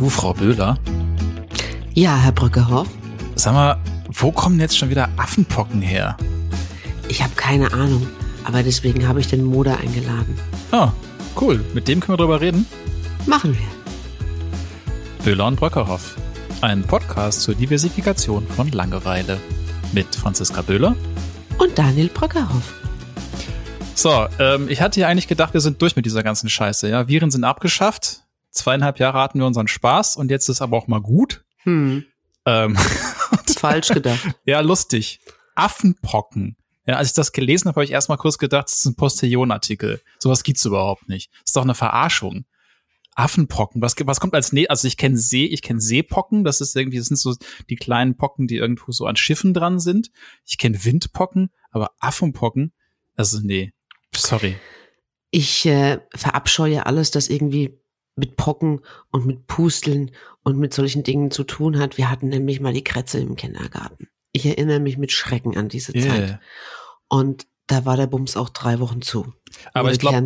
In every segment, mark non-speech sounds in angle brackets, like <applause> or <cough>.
Du, Frau Böhler. Ja, Herr Brückehoff. Sag mal, wo kommen jetzt schon wieder Affenpocken her? Ich habe keine Ahnung, aber deswegen habe ich den Moder eingeladen. Ah, cool. Mit dem können wir drüber reden. Machen wir. Böhler und Bröckerhoff. Ein Podcast zur Diversifikation von Langeweile. Mit Franziska Böhler. Und Daniel Brückehoff. So, ähm, ich hatte ja eigentlich gedacht, wir sind durch mit dieser ganzen Scheiße. Ja, Viren sind abgeschafft. Zweieinhalb Jahre hatten wir unseren Spaß und jetzt ist aber auch mal gut. Hm, Ähm, <laughs> falsch gedacht. ja, lustig. Affenpocken. Ja, als ich das gelesen habe, habe ich erstmal kurz gedacht, das ist ein Postillon-Artikel. Sowas gibt's überhaupt nicht. Das ist doch eine Verarschung. Affenpocken, was, was kommt als ne also ich kenne See, ich kenne Seepocken, das ist irgendwie, das sind so die kleinen Pocken, die irgendwo so an Schiffen dran sind. Ich kenne Windpocken, aber Affenpocken, also nee, sorry. Ich äh, verabscheue alles, das irgendwie mit Pocken und mit Pusteln und mit solchen Dingen zu tun hat. Wir hatten nämlich mal die Krätze im Kindergarten. Ich erinnere mich mit Schrecken an diese Zeit. Yeah. Und da war der Bums auch drei Wochen zu. Aber ich glaube,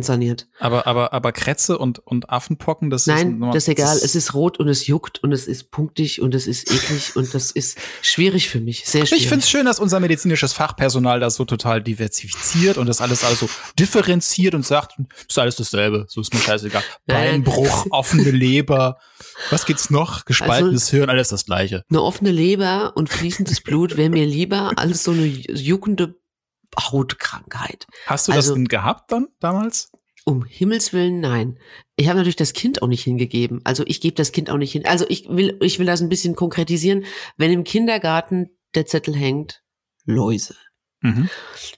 aber, aber, aber Krätze und, und Affenpocken, das ist Nein, das ist egal. Es ist rot und es juckt und es ist punktig und es ist eklig und das ist schwierig für mich. Sehr schwierig. Ich finde es schön, dass unser medizinisches Fachpersonal das so total diversifiziert und das alles also differenziert und sagt, ist alles dasselbe, so ist mir scheißegal. Nein. Beinbruch, offene Leber, was gibt's noch? Gespaltenes Also- Hirn, alles das gleiche. Eine offene Leber und fließendes Blut wäre mir lieber als so eine juckende Hautkrankheit. Hast du Also- das denn gehabt dann damals? Um Himmels Willen, nein. Ich habe natürlich das Kind auch nicht hingegeben. Also ich gebe das Kind auch nicht hin. Also ich will, ich will das ein bisschen konkretisieren. Wenn im Kindergarten der Zettel hängt, Läuse, Mhm.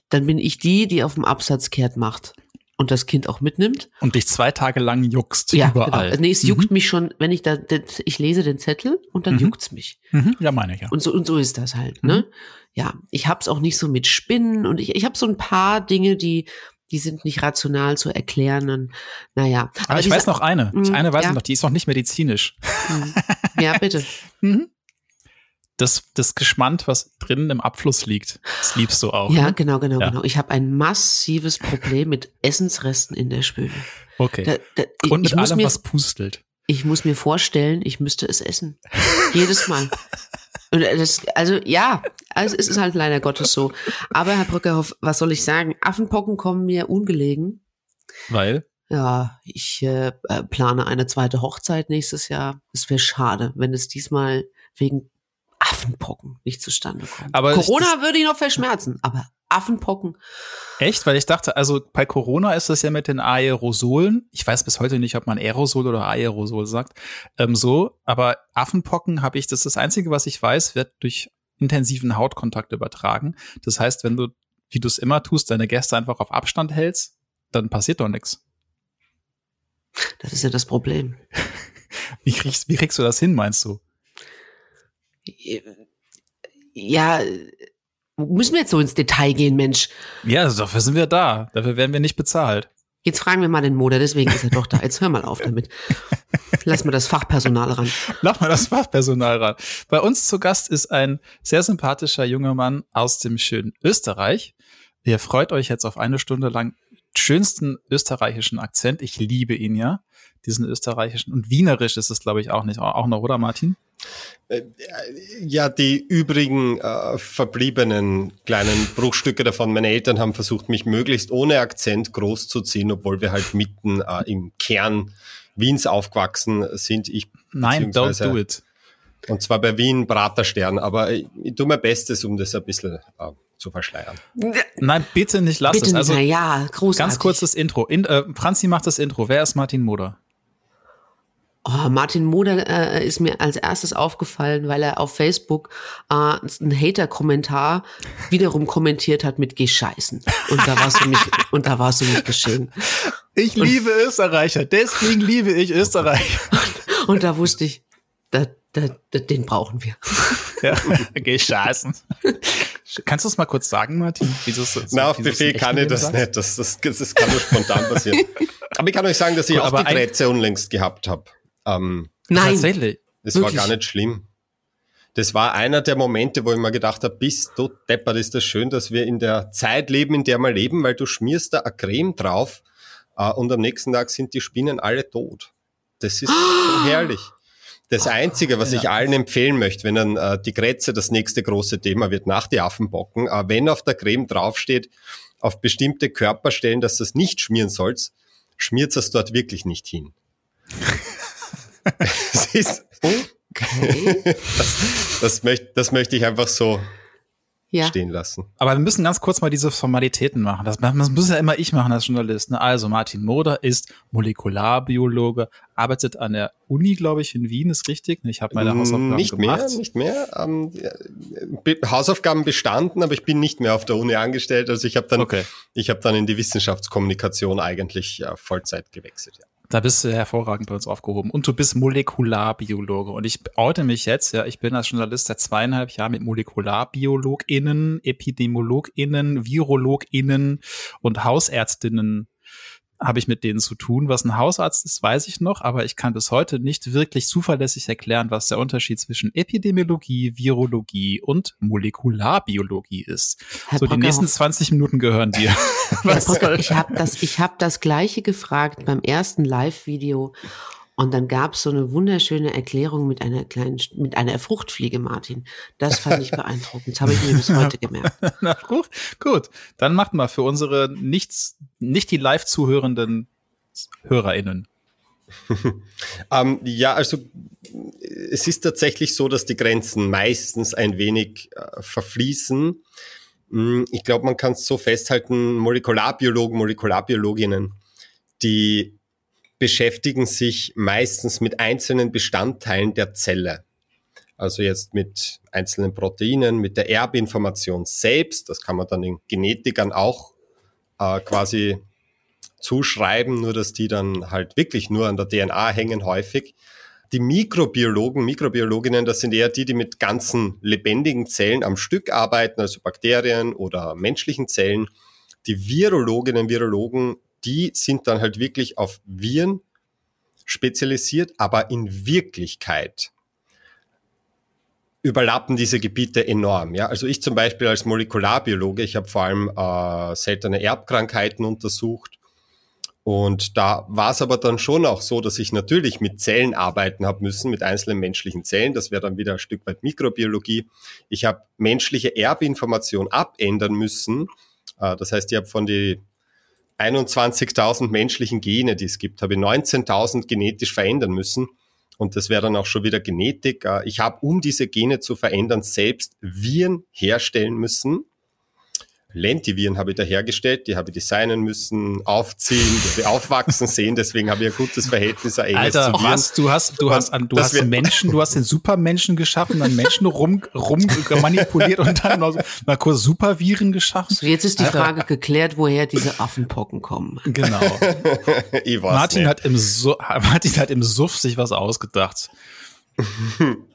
dann bin ich die, die auf dem Absatz kehrt macht und das Kind auch mitnimmt. Und dich zwei Tage lang juckst Ja, überall. genau. Nee, es Mhm. juckt mich schon, wenn ich da, ich lese den Zettel und dann Mhm. juckt's mich. Mhm. Ja, meine ich ja. Und so, und so ist das halt, Mhm. ne? Ja, ich hab's auch nicht so mit Spinnen und ich, ich habe so ein paar Dinge, die, die sind nicht rational zu erklären. Und, naja. Aber ich diese- weiß noch eine. Ich Mhm, eine weiß ja. ich noch, die ist noch nicht medizinisch. Hm. Ja, bitte. <laughs> Mhm. Das, das Geschmand, was drinnen im Abfluss liegt, das liebst du auch. Ja, ne? genau, genau, Ja. genau. Ich habe ein massives Problem mit Essensresten in der Spüle. Okay. Da, da, ich, und mit ich, muss allem, mir, was pustelt. ich muss mir vorstellen, ich müsste es essen. Jedes Mal. Das, also ja, also es ist halt leider Gottes so. Aber Herr Brückerhoff, was soll ich sagen? Affenpocken kommen mir ungelegen. Weil, Ja, ich äh, äh, plane eine zweite Hochzeit nächstes Jahr. Es wäre schade, wenn es diesmal wegen Affenpocken nicht zustande kommt. Aber ich- Corona würde ich noch verschmerzen, aber Affenpocken. Echt? Weil ich dachte, also bei Corona ist das ja mit den Aerosolen. Ich weiß bis heute nicht, ob man Aerosol oder Aerosol sagt. Ähm, so, aber Affenpocken habe ich, das ist das Einzige, was ich weiß, wird durch intensiven Hautkontakt übertragen. Das heißt, wenn du, wie du es immer tust, deine Gäste einfach auf Abstand hältst, dann passiert doch nichts. Das ist ja das Problem. <laughs> Wie kriegst, wie kriegst du das hin, meinst du? Ja, müssen wir jetzt so ins Detail gehen, Mensch. Ja, dafür sind wir da. Dafür werden wir nicht bezahlt. Jetzt fragen wir mal den Moder, deswegen ist er doch da. <laughs> Jetzt hör mal auf damit. Lass mal das Fachpersonal ran. Lach mal das Fachpersonal ran. Bei uns zu Gast ist ein sehr sympathischer junger Mann aus dem schönen Österreich. Ihr freut euch jetzt auf eine Stunde lang schönsten österreichischen Akzent. Ich liebe ihn ja, diesen österreichischen. Und wienerisch ist es, glaube ich, auch nicht. Auch noch, oder Martin? Äh, Ja, die übrigen äh, verbliebenen kleinen Bruchstücke davon. Meine Eltern haben versucht, mich möglichst ohne Akzent großzuziehen, obwohl wir halt mitten äh, im Kern Wiens aufgewachsen sind. Ich Nein, don't do it. Und zwar bei Wien Praterstern. Aber ich, ich tue mein Bestes, um das ein bisschen äh, zu verschleiern. Nein, bitte nicht lass Bitte es. nicht, Also na ja, großartig. ganz kurzes Intro. In, äh, Franzi macht das Intro. Wer ist Martin Moder? Oh, Martin Moder äh, ist mir als erstes aufgefallen, weil er auf Facebook äh, einen Hater-Kommentar wiederum kommentiert hat mit Gescheißen. Und da war es für mich, und da war es für mich geschehen. Ich liebe Österreicher, deswegen liebe ich Österreich. <laughs> Und da wusste ich, da, da, da, den brauchen wir. Ja, <laughs> gescheißen. <laughs> Kannst du es mal kurz sagen, Martin? Wie du's so- Na, auf Befehl kann ich das nicht. Das, das, das kann nur spontan passieren. <laughs> Aber ich kann euch sagen, dass ich Gut, auch aber die ein- Grätze unlängst gehabt habe. Ähm, Nein, Tatsächlich. Das war gar nicht schlimm. Das war einer der Momente, wo ich mir gedacht habe, bist du deppert, ist das schön, dass wir in der Zeit leben, in der wir leben, weil du schmierst da eine Creme drauf äh, und am nächsten Tag sind die Spinnen alle tot. Das ist so <gasps> herrlich. Das Einzige, was ja. ich allen empfehlen möchte, wenn dann äh, die Grätze das nächste große Thema wird nach die Affenbocken, äh, wenn auf der Creme draufsteht, auf bestimmte Körperstellen, dass du das nicht schmieren sollst, schmiert es dort wirklich nicht hin. <laughs> das ist, okay. <laughs> das, das, möchte, das möchte ich einfach so ja. stehen lassen. Aber wir müssen ganz kurz mal diese Formalitäten machen. Das, das muss ja immer ich machen als Journalist. Ne? Also Martin Moder ist Molekularbiologe, arbeitet an der Uni, glaube ich, in Wien, ist richtig. Ich habe meine Hausaufgaben nicht gemacht. Mehr, nicht mehr. Ähm, Hausaufgaben bestanden, aber ich bin nicht mehr auf der Uni angestellt. Also ich habe dann, okay. ich habe dann in die Wissenschaftskommunikation eigentlich ja, Vollzeit gewechselt. Ja. Da bist du hervorragend bei uns aufgehoben. Und du bist Molekularbiologe. Und ich oute mich jetzt, ja, ich bin als Journalist seit zweieinhalb Jahren mit MolekularbiologInnen, EpidemiologInnen, VirologInnen und Hausärztinnen habe ich mit denen zu tun. Was ein Hausarzt ist, weiß ich noch, aber ich kann bis heute nicht wirklich zuverlässig erklären, was der Unterschied zwischen Epidemiologie, Virologie und Molekularbiologie ist. Herr so, Brocker, die nächsten 20 Minuten gehören dir. <laughs> Brocker, ich habe das, ich hab das gleiche gefragt beim ersten Live-Video und dann gab es so eine wunderschöne Erklärung mit einer kleinen, mit einer Fruchtfliege, Martin. Das fand ich beeindruckend. Das habe ich mir bis heute <laughs> gemerkt. Na, gut, gut. Dann macht mal für unsere nichts, nicht die live zuhörenden HörerInnen. <laughs> ähm, ja, also es ist tatsächlich so, dass die Grenzen meistens ein wenig äh, verfließen. Hm, ich glaube, man kann es so festhalten, Molekularbiologen, Molekularbiologinnen, die beschäftigen sich meistens mit einzelnen Bestandteilen der Zelle. Also jetzt mit einzelnen Proteinen, mit der Erbinformation selbst. Das kann man dann den Genetikern auch äh, quasi zuschreiben, nur dass die dann halt wirklich nur an der DNA hängen häufig. Die Mikrobiologen, Mikrobiologinnen, das sind eher die, die mit ganzen lebendigen Zellen am Stück arbeiten, also Bakterien oder menschlichen Zellen. Die Virologinnen, Virologen die sind dann halt wirklich auf Viren spezialisiert, aber in Wirklichkeit überlappen diese Gebiete enorm. Ja? Also ich zum Beispiel als Molekularbiologe, ich habe vor allem äh, seltene Erbkrankheiten untersucht und da war es aber dann schon auch so, dass ich natürlich mit Zellen arbeiten habe müssen, mit einzelnen menschlichen Zellen. Das wäre dann wieder ein Stück weit Mikrobiologie. Ich habe menschliche Erbinformation abändern müssen. Äh, das heißt, ich habe von die 21.000 menschlichen Gene, die es gibt, habe ich 19.000 genetisch verändern müssen. Und das wäre dann auch schon wieder Genetik. Äh, ich habe, um diese Gene zu verändern, selbst Viren herstellen müssen. Lentiviren habe ich da hergestellt, die habe ich designen müssen, aufziehen, aufwachsen sehen, deswegen habe ich ein gutes Verhältnis Alter, zu Viren. Was, du hast, du hast, an, du hast Menschen, du hast den Supermenschen geschaffen, dann Menschen rum, rum manipuliert und dann noch mal kurz Superviren geschaffen. So, jetzt ist die Alter. Frage geklärt, woher diese Affenpocken kommen. Genau. <laughs> Martin nicht. hat im, Su Martin hat im Suff sich was ausgedacht. <laughs>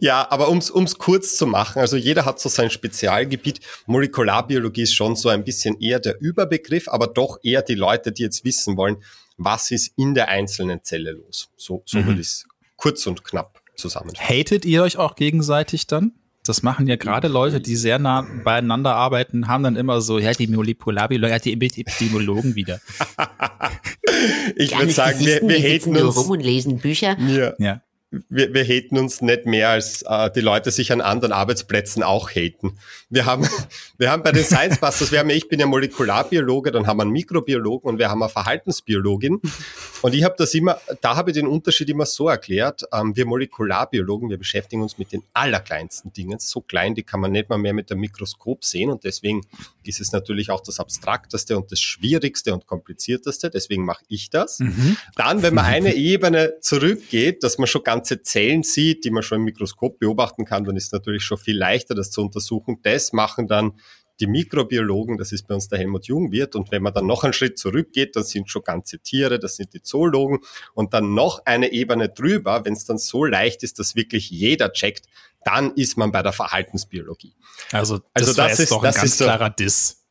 Ja, aber ums ums kurz zu machen, also jeder hat so sein Spezialgebiet. Molekularbiologie ist schon so ein bisschen eher der Überbegriff, aber doch eher die Leute, die jetzt wissen wollen, was ist in der einzelnen Zelle los. So, so mhm. würde ich es kurz und knapp zusammenfassen. Hatet ihr euch auch gegenseitig dann? Das machen ja gerade Leute, die sehr nah beieinander arbeiten, haben dann immer so, ja, die Molekularbiologen, ja, die Epidemiologen wieder. <laughs> ich würde sagen, wir, wir haten uns. rum und lesen Bücher. Ja. ja wir, wir haten uns nicht mehr, als äh, die Leute sich an anderen Arbeitsplätzen auch haten. Wir haben, <laughs> wir haben bei den Science Busters, wir haben, ich bin ja Molekularbiologe, dann haben wir einen Mikrobiologen und wir haben eine Verhaltensbiologin. Und ich habe das immer, da habe ich den Unterschied immer so erklärt, ähm, wir Molekularbiologen, wir beschäftigen uns mit den allerkleinsten Dingen, so klein, die kann man nicht mal mehr mit dem Mikroskop sehen und deswegen ist es natürlich auch das abstrakteste und das schwierigste und komplizierteste, deswegen mache ich das. Mhm. Dann, wenn man eine Ebene zurückgeht, dass man schon ganz ganze Zellen sieht, die man schon im Mikroskop beobachten kann, dann ist es natürlich schon viel leichter, das zu untersuchen. Das machen dann die Mikrobiologen, das ist bei uns der Helmut Jungwirt. Und wenn man dann noch einen Schritt zurückgeht, dann sind schon ganze Tiere, das sind die Zoologen. Und dann noch eine Ebene drüber, wenn es dann so leicht ist, dass wirklich jeder checkt, dann ist man bei der Verhaltensbiologie. Also das, also das ist doch ein ganz klarer Diss.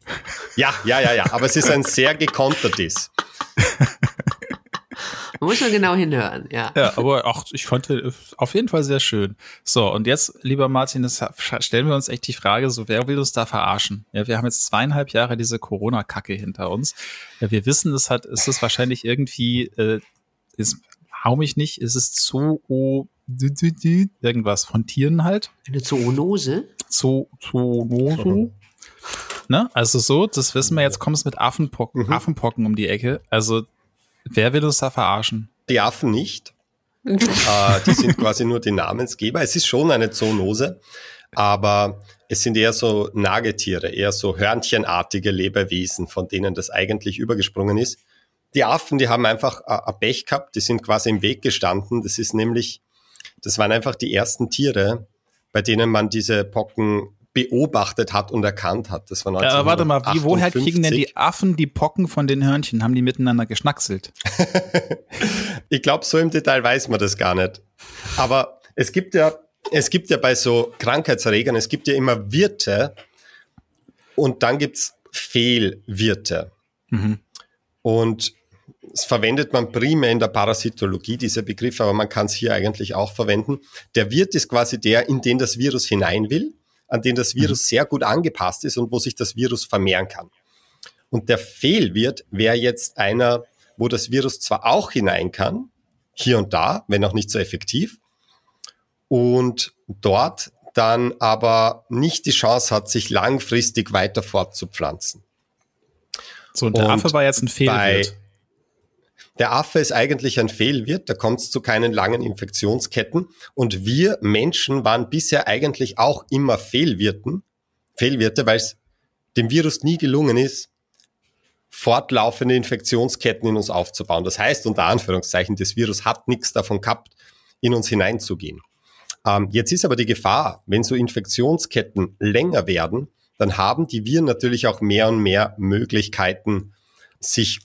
Ja, ja, ja, ja. Aber es ist ein sehr gekonter Diss. <laughs> Man <laughs> muss man genau hinhören, ja. Ja, aber auch ich fand auf jeden Fall sehr schön. So, und jetzt, lieber Martin, das stellen wir uns echt die Frage, so wer will uns da verarschen? Ja, wir haben jetzt zweieinhalb Jahre diese Corona-Kacke hinter uns. Ja, wir wissen, es hat, es ist wahrscheinlich irgendwie, äh, ist hau mich nicht, es ist Zoo irgendwas von Tieren halt. Eine Zoonose? Zoo Zoonose. Ne? Also so, das wissen wir, jetzt kommt es mit Affenpocken, Mhm. Affenpocken um die Ecke. Also, wer will uns da verarschen? Die Affen nicht. <laughs> äh, die sind quasi nur die Namensgeber. Es ist schon eine Zoonose, aber es sind eher so Nagetiere, eher so hörnchenartige Lebewesen, von denen das eigentlich übergesprungen ist. Die Affen, die haben einfach äh, ein Pech gehabt, die sind quasi im Weg gestanden. Das ist nämlich, das waren einfach die ersten Tiere, bei denen man diese Pocken beobachtet hat und erkannt hat. Das war Ja, aber warte mal, wie, woher kriegen denn 1958. die Affen die Pocken von den Hörnchen? Haben die miteinander geschnackselt? <laughs> Ich glaube, so im Detail weiß man das gar nicht. Aber es gibt ja, es gibt ja bei so Krankheitserregern, es gibt ja immer Wirte und dann gibt's Fehlwirte. Mhm. Und es verwendet man primär in der Parasitologie, dieser Begriff, aber man kann es hier eigentlich auch verwenden. Der Wirt ist quasi der, in den das Virus hinein will, an den das Virus sehr gut angepasst ist und wo sich das Virus vermehren kann. Und der Fehlwirt wäre jetzt einer, wo das Virus zwar auch hinein kann, hier und da, wenn auch nicht so effektiv, und dort dann aber nicht die Chance hat, sich langfristig weiter fortzupflanzen. So, und der Und Affe war jetzt ein Fehlwirt. Der Affe ist eigentlich ein Fehlwirt, da kommt es zu keinen langen Infektionsketten. Und wir Menschen waren bisher eigentlich auch immer Fehlwirten, Fehlwirte, weil es dem Virus nie gelungen ist, fortlaufende Infektionsketten in uns aufzubauen. Das heißt, unter Anführungszeichen, das Virus hat nichts davon gehabt, in uns hineinzugehen. Ähm, jetzt ist aber die Gefahr, wenn so Infektionsketten länger werden, dann haben die Viren natürlich auch mehr und mehr Möglichkeiten, sich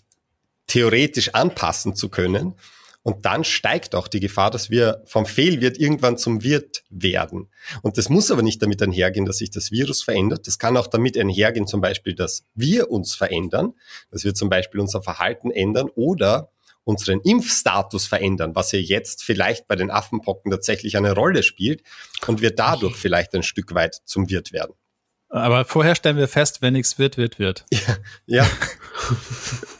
theoretisch anpassen zu können. Und dann steigt auch die Gefahr, dass wir vom Fehlwirt irgendwann zum Wirt werden. Und das muss aber nicht damit einhergehen, dass sich das Virus verändert. Das kann auch damit einhergehen, zum Beispiel, dass wir uns verändern, dass wir zum Beispiel unser Verhalten ändern oder unseren Impfstatus verändern, was ja jetzt vielleicht bei den Affenpocken tatsächlich eine Rolle spielt und wir dadurch vielleicht ein Stück weit zum Wirt werden. Aber vorher stellen wir fest, wenn nichts wird, wird, wird. Ja, Hat <laughs>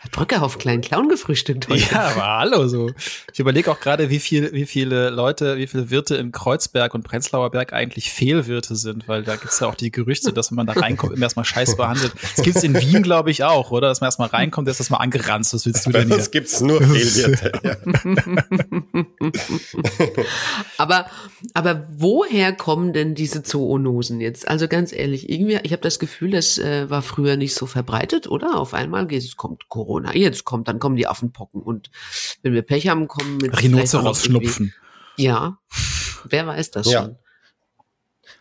Brücke auf kleinen Clown gefrühstückt heute. Ja, aber hallo so. Ich überlege auch gerade, wie viel, wie viele Leute, wie viele Wirte in Kreuzberg und Prenzlauer Berg eigentlich Fehlwirte sind, weil da gibt's ja auch die Gerüchte, dass wenn man da reinkommt, immer erstmal scheiß behandelt. Das gibt's in Wien, glaube ich, auch, oder? Dass man erstmal reinkommt, ist erstmal angeranzt. Was willst du denn hier? uns gibt's nur Fehlwirte. <laughs> Ja. <laughs> Aber, aber woher kommen denn diese Zoonosen jetzt? Also ganz ehrlich, irgendwie, ich habe das Gefühl, das äh, war früher nicht so verbreitet, oder? Auf einmal geht es kommt Corona, jetzt kommt, dann kommen die Affenpocken und wenn wir Pech haben, kommen mit Rhinoceros-Schnupfen. Ja, wer weiß das Ja. schon?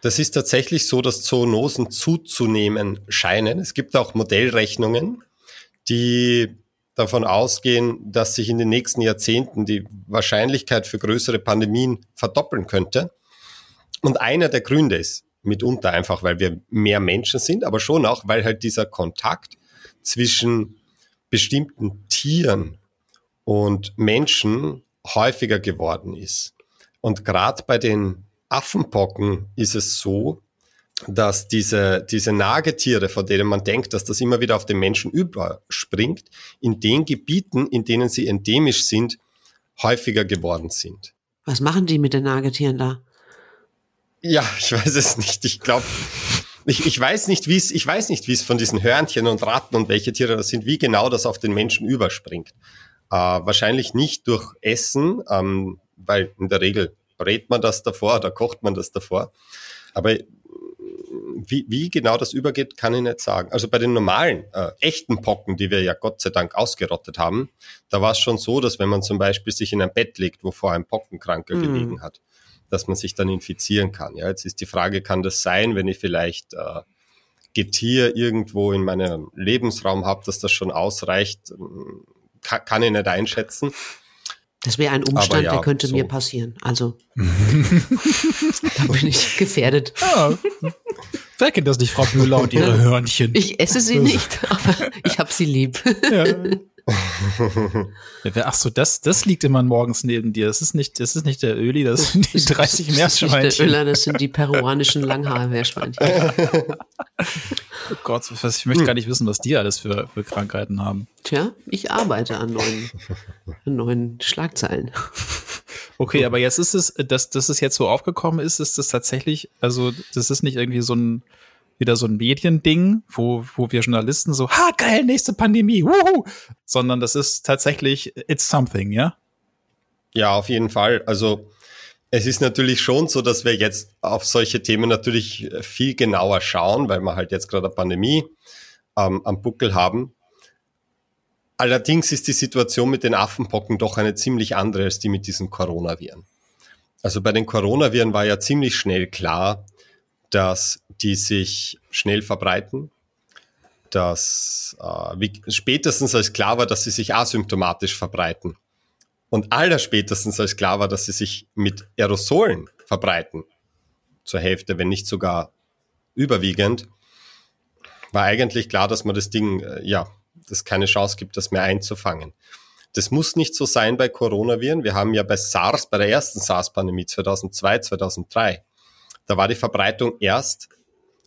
Das ist tatsächlich so, dass Zoonosen zuzunehmen scheinen. Es gibt auch Modellrechnungen, die davon ausgehen, dass sich in den nächsten Jahrzehnten die Wahrscheinlichkeit für größere Pandemien verdoppeln könnte. Und einer der Gründe ist mitunter einfach, weil wir mehr Menschen sind, aber schon auch, weil halt dieser Kontakt zwischen bestimmten Tieren und Menschen häufiger geworden ist. Und gerade bei den Affenpocken ist es so, dass diese, diese Nagetiere, von denen man denkt, dass das immer wieder auf den Menschen überspringt, in den Gebieten, in denen sie endemisch sind, häufiger geworden sind. Was machen die mit den Nagetieren da? Ja, ich weiß es nicht. Ich glaube, ich, ich weiß nicht, wie es, ich weiß nicht, wie es von diesen Hörnchen und Ratten und welche Tiere das sind, wie genau das auf den Menschen überspringt. Äh, wahrscheinlich nicht durch Essen, ähm, weil in der Regel brät man das davor oder kocht man das davor. Aber äh, wie, wie genau das übergeht, kann ich nicht sagen. Also bei den normalen, äh, echten Pocken, die wir ja Gott sei Dank ausgerottet haben, da war es schon so, dass wenn man zum Beispiel sich in ein Bett legt, wo vorher ein Pockenkranker Mhm. gelegen hat, dass man sich dann infizieren kann. Ja, jetzt ist die Frage, kann das sein, wenn ich vielleicht äh, Getier irgendwo in meinem Lebensraum habe, dass das schon ausreicht? Ähm, Kann, kann ich nicht einschätzen. Das wäre ein Umstand, ja, der könnte so. mir passieren. Also <laughs> da bin ich gefährdet. Ja. Wer kennt das nicht, Frau Müller und ihre Hörnchen? Ich esse sie nicht, aber ich habe sie lieb. Ja. <laughs> Ach so, das, das liegt immer morgens neben dir. Das ist nicht, das ist nicht der Öli, das sind die 30 Meerschweinchen. Das ist nicht der Öler, das sind die peruanischen Langhaar-Meerschweinchen. <laughs> oh Gott, ich möchte gar nicht wissen, was die alles für, für Krankheiten haben. Tja, ich arbeite an neuen, an neuen Schlagzeilen. Okay, aber jetzt ist es, dass, dass es jetzt so aufgekommen ist, ist das tatsächlich, also das ist nicht irgendwie so ein, wieder so ein Mediending, wo, wo wir Journalisten so, ha, geil, nächste Pandemie, wuhu, sondern das ist tatsächlich, it's something, ja? Ja, auf jeden Fall. Also es ist natürlich schon so, dass wir jetzt auf solche Themen natürlich viel genauer schauen, weil wir halt jetzt gerade eine Pandemie ähm, am Buckel haben. Allerdings ist die Situation mit den Affenpocken doch eine ziemlich andere als die mit diesen Coronaviren. Also bei den Coronaviren war ja ziemlich schnell klar, dass die sich schnell verbreiten, dass äh, wie, spätestens als klar war, dass sie sich asymptomatisch verbreiten und allerspätestens als klar war, dass sie sich mit Aerosolen verbreiten, zur Hälfte, wenn nicht sogar überwiegend, war eigentlich klar, dass man das Ding, äh, ja, das keine Chance gibt, das mehr einzufangen. Das muss nicht so sein bei Coronaviren. Wir haben ja bei SARS, bei der ersten SARS-Pandemie 2002, 2003, da war die Verbreitung erst,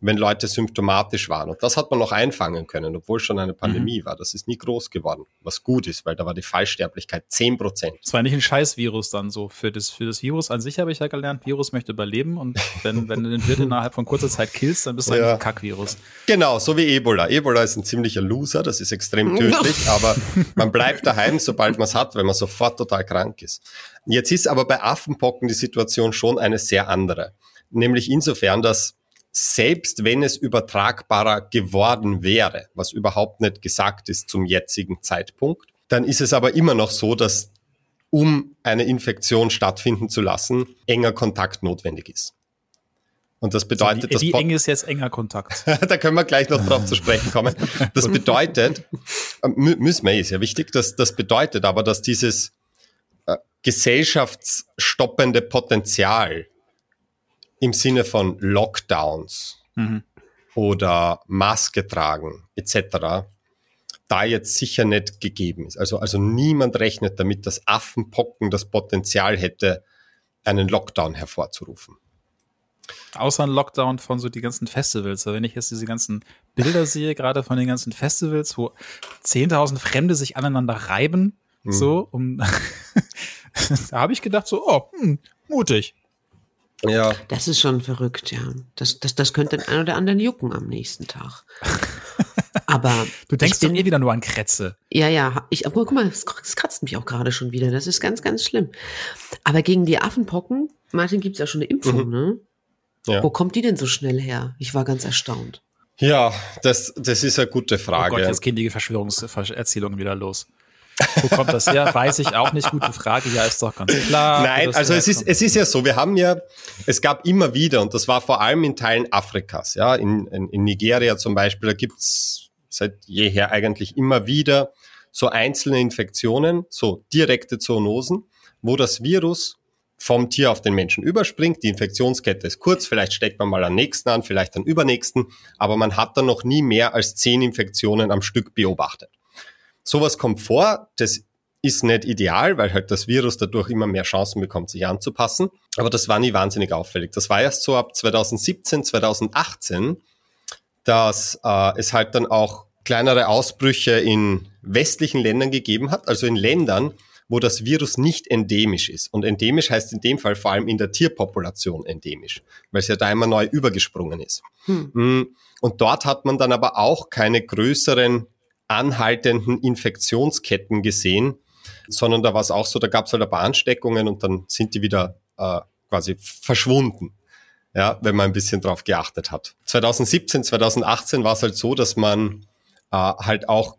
wenn Leute symptomatisch waren. Und das hat man noch einfangen können, obwohl schon eine Pandemie mhm. war. Das ist nie groß geworden, was gut ist, weil da war die Fallsterblichkeit 10 Prozent. Es war nicht ein Scheiß-Virus dann so. Für das, für das Virus an sich habe ich ja gelernt, Virus möchte überleben und wenn, wenn du den Wirt innerhalb von kurzer Zeit killst, dann bist du ja. ein Kackvirus. Genau, so wie Ebola. Ebola ist ein ziemlicher Loser, das ist extrem tödlich, <laughs> aber man bleibt daheim, sobald man es hat, weil man sofort total krank ist. Jetzt ist aber bei Affenpocken die Situation schon eine sehr andere nämlich insofern, dass selbst wenn es übertragbarer geworden wäre, was überhaupt nicht gesagt ist zum jetzigen Zeitpunkt, dann ist es aber immer noch so, dass um eine Infektion stattfinden zu lassen, enger Kontakt notwendig ist. Und das bedeutet, so, wie, wie eng ist jetzt enger Kontakt? <laughs> da können wir gleich noch drauf zu sprechen kommen. <laughs> Das bedeutet, müssen wir, ist ja wichtig, dass, das bedeutet aber, dass dieses äh, gesellschaftsstoppende Potenzial im Sinne von Lockdowns mhm. oder Maske tragen etc. da jetzt sicher nicht gegeben ist. Also, also niemand rechnet damit, dass Affenpocken das Potenzial hätte, einen Lockdown hervorzurufen. Außer ein Lockdown von so die ganzen Festivals. Wenn ich jetzt diese ganzen Bilder sehe, gerade von den ganzen Festivals, wo 10.000 Fremde sich aneinander reiben, mhm. so, um, <laughs> da habe ich gedacht so, oh, hm, mutig. Ja. Das ist schon verrückt, ja. Das, das, das könnte den einen oder anderen jucken am nächsten Tag. <laughs> Aber. Du denkst bin, doch eh wieder nur an Krätze. Ja, ja. Ich, aber guck mal, es kratzt mich auch gerade schon wieder. Das ist ganz, ganz schlimm. Aber gegen die Affenpocken, Martin, gibt es ja schon eine Impfung, mhm. ne? Ja. Wo kommt die denn so schnell her? Ich war ganz erstaunt. Ja, das, das ist eine gute Frage. Oh Gott, jetzt gehen die Verschwörungserzählungen wieder los. Wo kommt das her? Weiß ich auch nicht. Gute Frage. Ja, ist doch ganz klar. Nein, also es ist, es ist ja so, wir haben ja, es gab immer wieder, und das war vor allem in Teilen Afrikas, ja, in, in, in Nigeria zum Beispiel, da gibt's seit jeher eigentlich immer wieder so einzelne Infektionen, so direkte Zoonosen, wo das Virus vom Tier auf den Menschen überspringt. Die Infektionskette ist kurz, vielleicht steckt man mal am nächsten an, vielleicht am übernächsten, aber man hat dann noch nie mehr als zehn Infektionen am Stück beobachtet. Sowas kommt vor, das ist nicht ideal, weil halt das Virus dadurch immer mehr Chancen bekommt, sich anzupassen. Aber das war nie wahnsinnig auffällig. Das war erst so ab 2017, 2018, dass äh, es halt dann auch kleinere Ausbrüche in westlichen Ländern gegeben hat, also in Ländern, wo das Virus nicht endemisch ist. Und endemisch heißt in dem Fall vor allem in der Tierpopulation endemisch, weil es ja da immer neu übergesprungen ist. Hm. Mm, und dort hat man dann aber auch keine größeren anhaltenden Infektionsketten gesehen, sondern da war es auch so, da gab es halt ein paar Ansteckungen und dann sind die wieder äh, quasi verschwunden. Ja, wenn man ein bisschen drauf geachtet hat. 2017, 2018 war es halt so, dass man äh, halt auch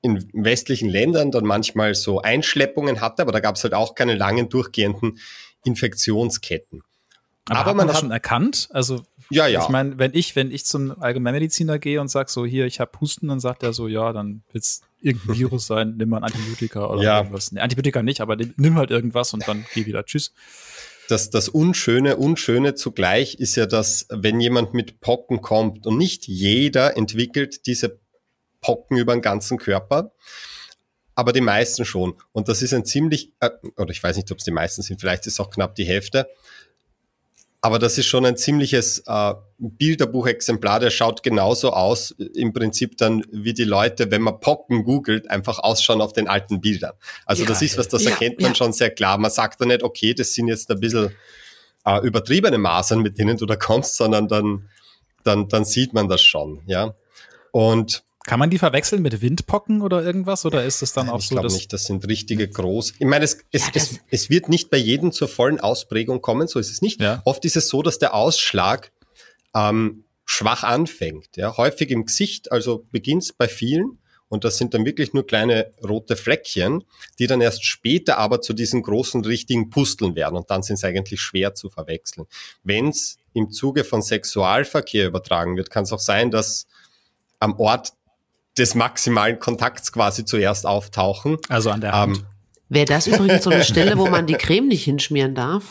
in westlichen Ländern dann manchmal so Einschleppungen hatte, aber da gab es halt auch keine langen durchgehenden Infektionsketten. Aber, aber man hat schon erkannt, also ja, ja. Ich meine, wenn ich, wenn ich zum Allgemeinmediziner gehe und sag so, hier, ich habe Husten, dann sagt er so, ja, dann wird's irgendein <laughs> Virus sein, nimm mal ein Antibiotika oder ja. irgendwas. Nee, Antibiotika nicht, aber nimm halt irgendwas und dann geh wieder. Tschüss. Das, das Unschöne, Unschöne zugleich ist ja, dass wenn jemand mit Pocken kommt und nicht jeder entwickelt diese Pocken über den ganzen Körper, aber die meisten schon. Und das ist ein ziemlich, äh, oder ich weiß nicht, ob es die meisten sind, vielleicht ist es auch knapp die Hälfte. Aber das ist schon ein ziemliches äh, Bilderbuchexemplar, der schaut genauso aus, im Prinzip dann, wie die Leute, wenn man Pocken googelt, einfach ausschauen auf den alten Bildern. Also das ist was, das Ja, erkennt man ja. schon sehr klar. Man sagt da nicht, okay, das sind jetzt ein bisschen äh, übertriebene Masern, mit denen du da kommst, sondern dann, dann, dann sieht man das schon, ja. Und Kann man die verwechseln mit Windpocken oder irgendwas? Oder ist es dann auch ich so, glaube dass nicht, das sind richtige groß. Ich meine, es, es, Ja, es, es wird nicht bei jedem zur vollen Ausprägung kommen, so ist es nicht. Ja. Oft ist es so, dass der Ausschlag ähm, schwach anfängt. Ja? Häufig im Gesicht, also beginnt bei vielen. Und das sind dann wirklich nur kleine rote Fleckchen, die dann erst später aber zu diesen großen richtigen Pusteln werden. Und dann sind es eigentlich schwer zu verwechseln. Wenn es im Zuge von Sexualverkehr übertragen wird, kann es auch sein, dass am Ort des maximalen Kontakts quasi zuerst auftauchen. also an der Hand? Ähm, Wäre das übrigens so eine <laughs> Stelle, wo man die Creme nicht hinschmieren darf?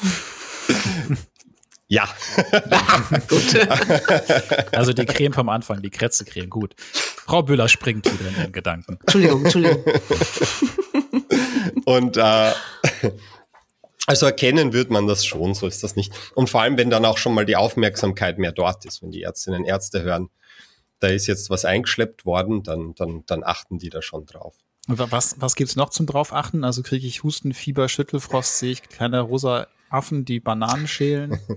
ja, <laughs> Gut. <laughs> Also die Creme vom Anfang, die Kretze-Creme, gut. Frau Bühler springt wieder in den Gedanken. Entschuldigung, Entschuldigung. und äh, also erkennen wird man das schon, so ist das nicht. Und vor allem, wenn dann auch schon mal die Aufmerksamkeit mehr dort ist, wenn die Ärztinnen und Ärzte hören, da ist jetzt was eingeschleppt worden, dann, dann, dann achten die da schon drauf. Und wa- was, was gibt's noch zum drauf achten? Also kriege ich Husten, Fieber, Schüttelfrost, sehe ich kleine rosa Affen, die Bananen schälen. <laughs>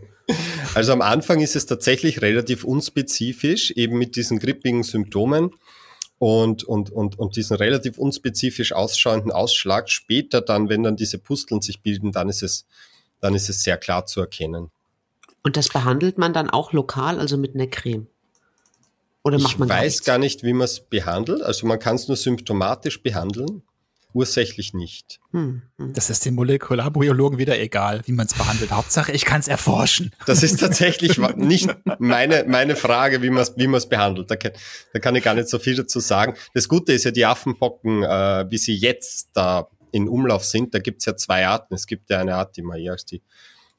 Also am Anfang ist es tatsächlich relativ unspezifisch, eben mit diesen grippigen Symptomen und, und, und, und diesen relativ unspezifisch ausschauenden Ausschlag. Später dann, wenn dann diese Pusteln sich bilden, dann ist es, dann ist es sehr klar zu erkennen. Und das behandelt man dann auch lokal, also mit einer Creme? Oder macht ich man gar weiß nichts? gar nicht, wie man es behandelt. Also man kann es nur symptomatisch behandeln, ursächlich nicht. Hm, hm. Das ist den Molekularbiologen wieder egal, wie man es behandelt. Hauptsache, ich kann es erforschen. Das ist tatsächlich nicht meine, meine Frage, wie man es wie man's behandelt. Da kann, da kann ich gar nicht so viel dazu sagen. Das Gute ist ja, die Affenpocken, äh, wie sie jetzt da in Umlauf sind, da gibt's ja zwei Arten. Es gibt ja eine Art, die man eher als die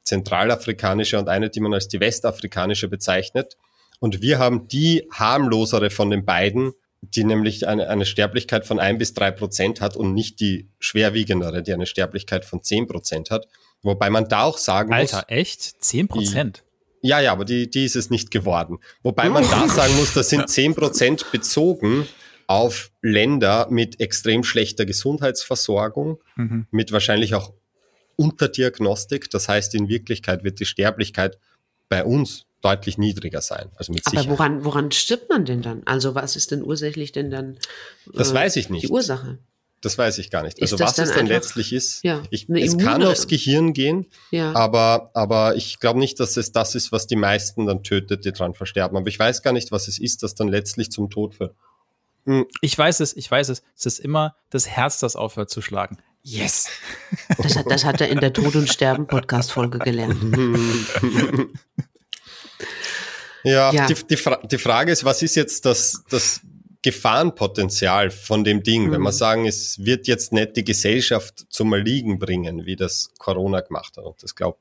zentralafrikanische und eine, die man als die westafrikanische bezeichnet. Und wir haben die harmlosere von den beiden, die nämlich eine, eine Sterblichkeit von ein bis drei Prozent hat und nicht die schwerwiegendere, die eine Sterblichkeit von zehn Prozent hat. Wobei man da auch sagen muss, Alter, echt? 10 Prozent? ja, ja, aber die, die ist es nicht geworden. Wobei man da <laughs> sagen muss, das sind 10% bezogen auf Länder mit extrem schlechter Gesundheitsversorgung, Mhm. mit wahrscheinlich auch Unterdiagnostik. Das heißt, in Wirklichkeit wird die Sterblichkeit bei uns deutlich niedriger sein. Also mit Aber Sicherheit. woran, woran stirbt man denn dann? Also was ist denn ursächlich denn dann Das äh, weiß ich nicht. die Ursache? Das weiß ich gar nicht. Ist Also was dann es dann einfach- letztlich ist, Ja, ich, es kann Immune- aufs Gehirn gehen, Ja. aber, aber ich glaube nicht, dass es das ist, was die meisten dann tötet, die dran versterben. Aber ich weiß gar nicht, was es ist, das dann letztlich zum Tod führt. Ich weiß es, ich weiß es. Es ist immer das Herz, das aufhört zu schlagen. Yes. Das hat, das hat er in der Tod und Sterben Podcast Folge gelernt. <laughs> <laughs> Ja, Ja. Die, die, Fra die Frage ist, was ist jetzt das, das Gefahrenpotenzial von dem Ding, wenn wir Mhm. sagen, es wird jetzt nicht die Gesellschaft zum Erliegen bringen, wie das Corona gemacht hat. Und das glaubt,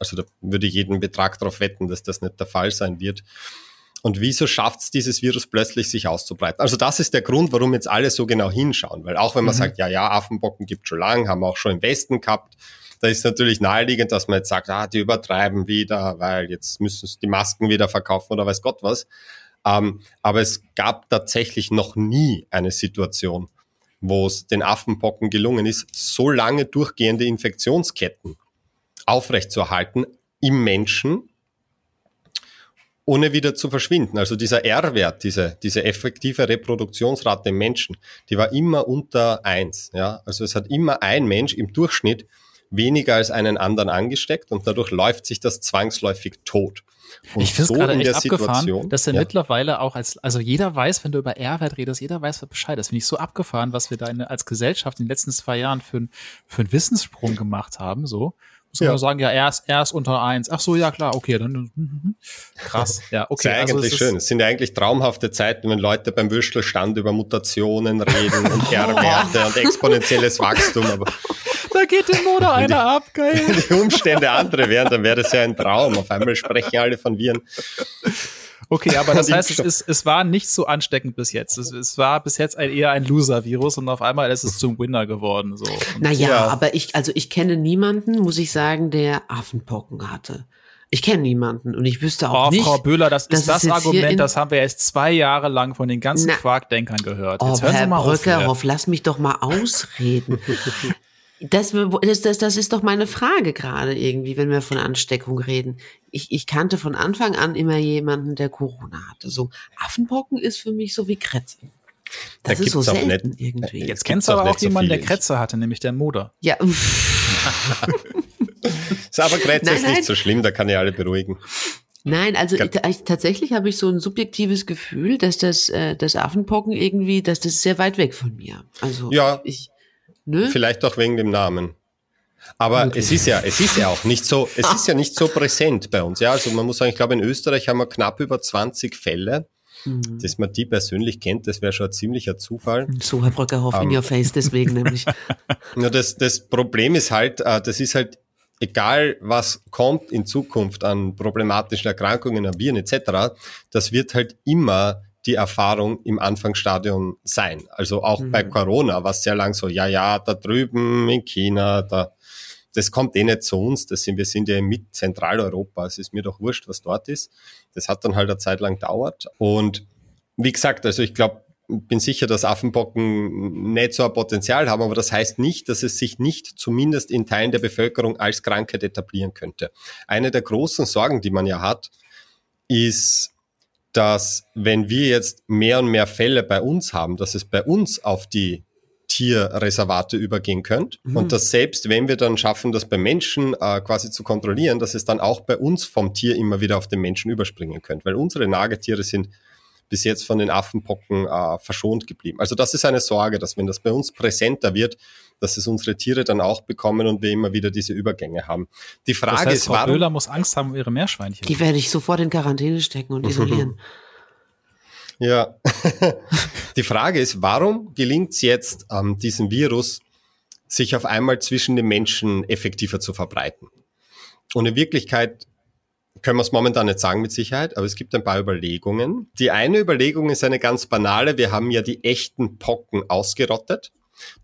also da würde ich jeden Betrag darauf wetten, dass das nicht der Fall sein wird. Und wieso schafft es dieses Virus plötzlich sich auszubreiten? Also das ist der Grund, warum jetzt alle so genau hinschauen. Weil auch wenn man Mhm. sagt, ja, ja, Affenbocken gibt schon lang, haben wir auch schon im Westen gehabt, da ist natürlich naheliegend, dass man jetzt sagt, ah, die übertreiben wieder, weil jetzt müssen sie die Masken wieder verkaufen oder weiß Gott was. Ähm, aber es gab tatsächlich noch nie eine Situation, wo es den Affenpocken gelungen ist, so lange durchgehende Infektionsketten aufrechtzuerhalten im Menschen, ohne wieder zu verschwinden. Also dieser R-Wert, diese, diese effektive Reproduktionsrate im Menschen, die war immer unter eins. Ja? Also es hat immer ein Mensch im Durchschnitt weniger als einen anderen angesteckt und dadurch läuft sich das zwangsläufig tot. Und ich finde es so gerade echt abgefahren, Situation- dass er ja. mittlerweile auch als, also jeder weiß, wenn du über R-Wert redest, jeder weiß Bescheid. Das finde ich so abgefahren, was wir da in, als Gesellschaft in den letzten zwei Jahren für, für einen Wissenssprung gemacht haben. So. Muss man Ja. sagen, ja, er ist, er ist unter eins. Ach so, ja klar, okay, dann mhm, mhm. krass. <laughs> Ja, okay. ist ja also eigentlich es schön. Es sind ja eigentlich traumhafte Zeiten, wenn Leute beim Würstelstand über Mutationen reden <laughs> und R-Werte und exponentielles Wachstum. Aber da geht dem Moder einer ab, geil. wenn die Umstände andere wären, dann wäre das ja ein Traum. Auf einmal sprechen alle von Viren. Okay, aber <laughs> das heißt, es, ist, es war nicht so ansteckend bis jetzt. Es, es war bis jetzt ein, eher ein Loser-Virus und auf einmal ist es zum Winner geworden. So. naja, ja. aber ich, also ich kenne niemanden, muss ich sagen, der Affenpocken hatte. Ich kenne niemanden und ich wüsste auch oh, nicht. Frau Böhler, das ist das Argument, das haben wir jetzt zwei Jahre lang von den ganzen Na, Quarkdenkern gehört. Jetzt oh, hören Herr Sie mal Brückerhoff, auf, lass mich doch mal <laughs> ausreden. Das, das, das, das ist doch meine Frage gerade irgendwie, wenn wir von Ansteckung reden. Ich, ich kannte von Anfang an immer jemanden, der Corona hatte. So Affenpocken ist für mich so wie Kretze. Das da ist so selten nicht, irgendwie. Jetzt kennst du aber auch jemanden, so der Kretze hatte, nämlich der Moder. Ja. <laughs> ist aber Kretze nein, ist nicht so schlimm, da kann ich alle beruhigen. Nein, also ich, tatsächlich habe ich so ein subjektives Gefühl, dass das, äh, das Affenpocken irgendwie, dass das sehr weit weg von mir. Also ja, ich, Ne? Vielleicht auch wegen dem Namen. Aber okay. es ist ja, es ist ja auch nicht so, es ist ja nicht so präsent bei uns. Ja, also man muss sagen, ich glaube, in Österreich haben wir knapp über 20 Fälle. Mhm. Dass man die persönlich kennt, das wäre schon ein ziemlicher Zufall. So, Herr Brockerhoff, um, in ähm. your face, deswegen nämlich. <laughs> Ja, das, das Problem ist halt, äh, das ist halt, egal was kommt in Zukunft an problematischen Erkrankungen, an Viren etc., das wird halt immer die Erfahrung im Anfangsstadium sein. Also auch mhm. bei Corona, was sehr lang so, ja, ja, da drüben in China, da, das kommt eh nicht zu uns. Das sind, wir sind ja mit Zentraleuropa. Es ist mir doch wurscht, was dort ist. Das hat dann halt eine Zeit lang dauert. Und wie gesagt, also ich glaube, bin sicher, dass Affenpocken nicht so ein Potenzial haben, aber das heißt nicht, dass es sich nicht zumindest in Teilen der Bevölkerung als Krankheit etablieren könnte. Eine der großen Sorgen, die man ja hat, ist dass wenn wir jetzt mehr und mehr Fälle bei uns haben, dass es bei uns auf die Tierreservate übergehen könnte mhm. und dass selbst wenn wir dann schaffen, das bei Menschen äh, quasi zu kontrollieren, dass es dann auch bei uns vom Tier immer wieder auf den Menschen überspringen könnte, weil unsere Nagetiere sind bis jetzt von den Affenpocken äh, verschont geblieben. Also das ist eine Sorge, dass wenn das bei uns präsenter wird, dass es unsere Tiere dann auch bekommen und wir immer wieder diese Übergänge haben. Die Frage das heißt, ist, Frau warum Böhler muss Angst haben um ihre Meerschweinchen. Die werde ich sofort in Quarantäne stecken und isolieren. <laughs> Ja, <laughs> die Frage ist, warum gelingt es jetzt, ähm, diesem Virus sich auf einmal zwischen den Menschen effektiver zu verbreiten? Und in Wirklichkeit können wir es momentan nicht sagen mit Sicherheit, aber es gibt ein paar Überlegungen. Die eine Überlegung ist eine ganz banale. Wir haben ja die echten Pocken ausgerottet.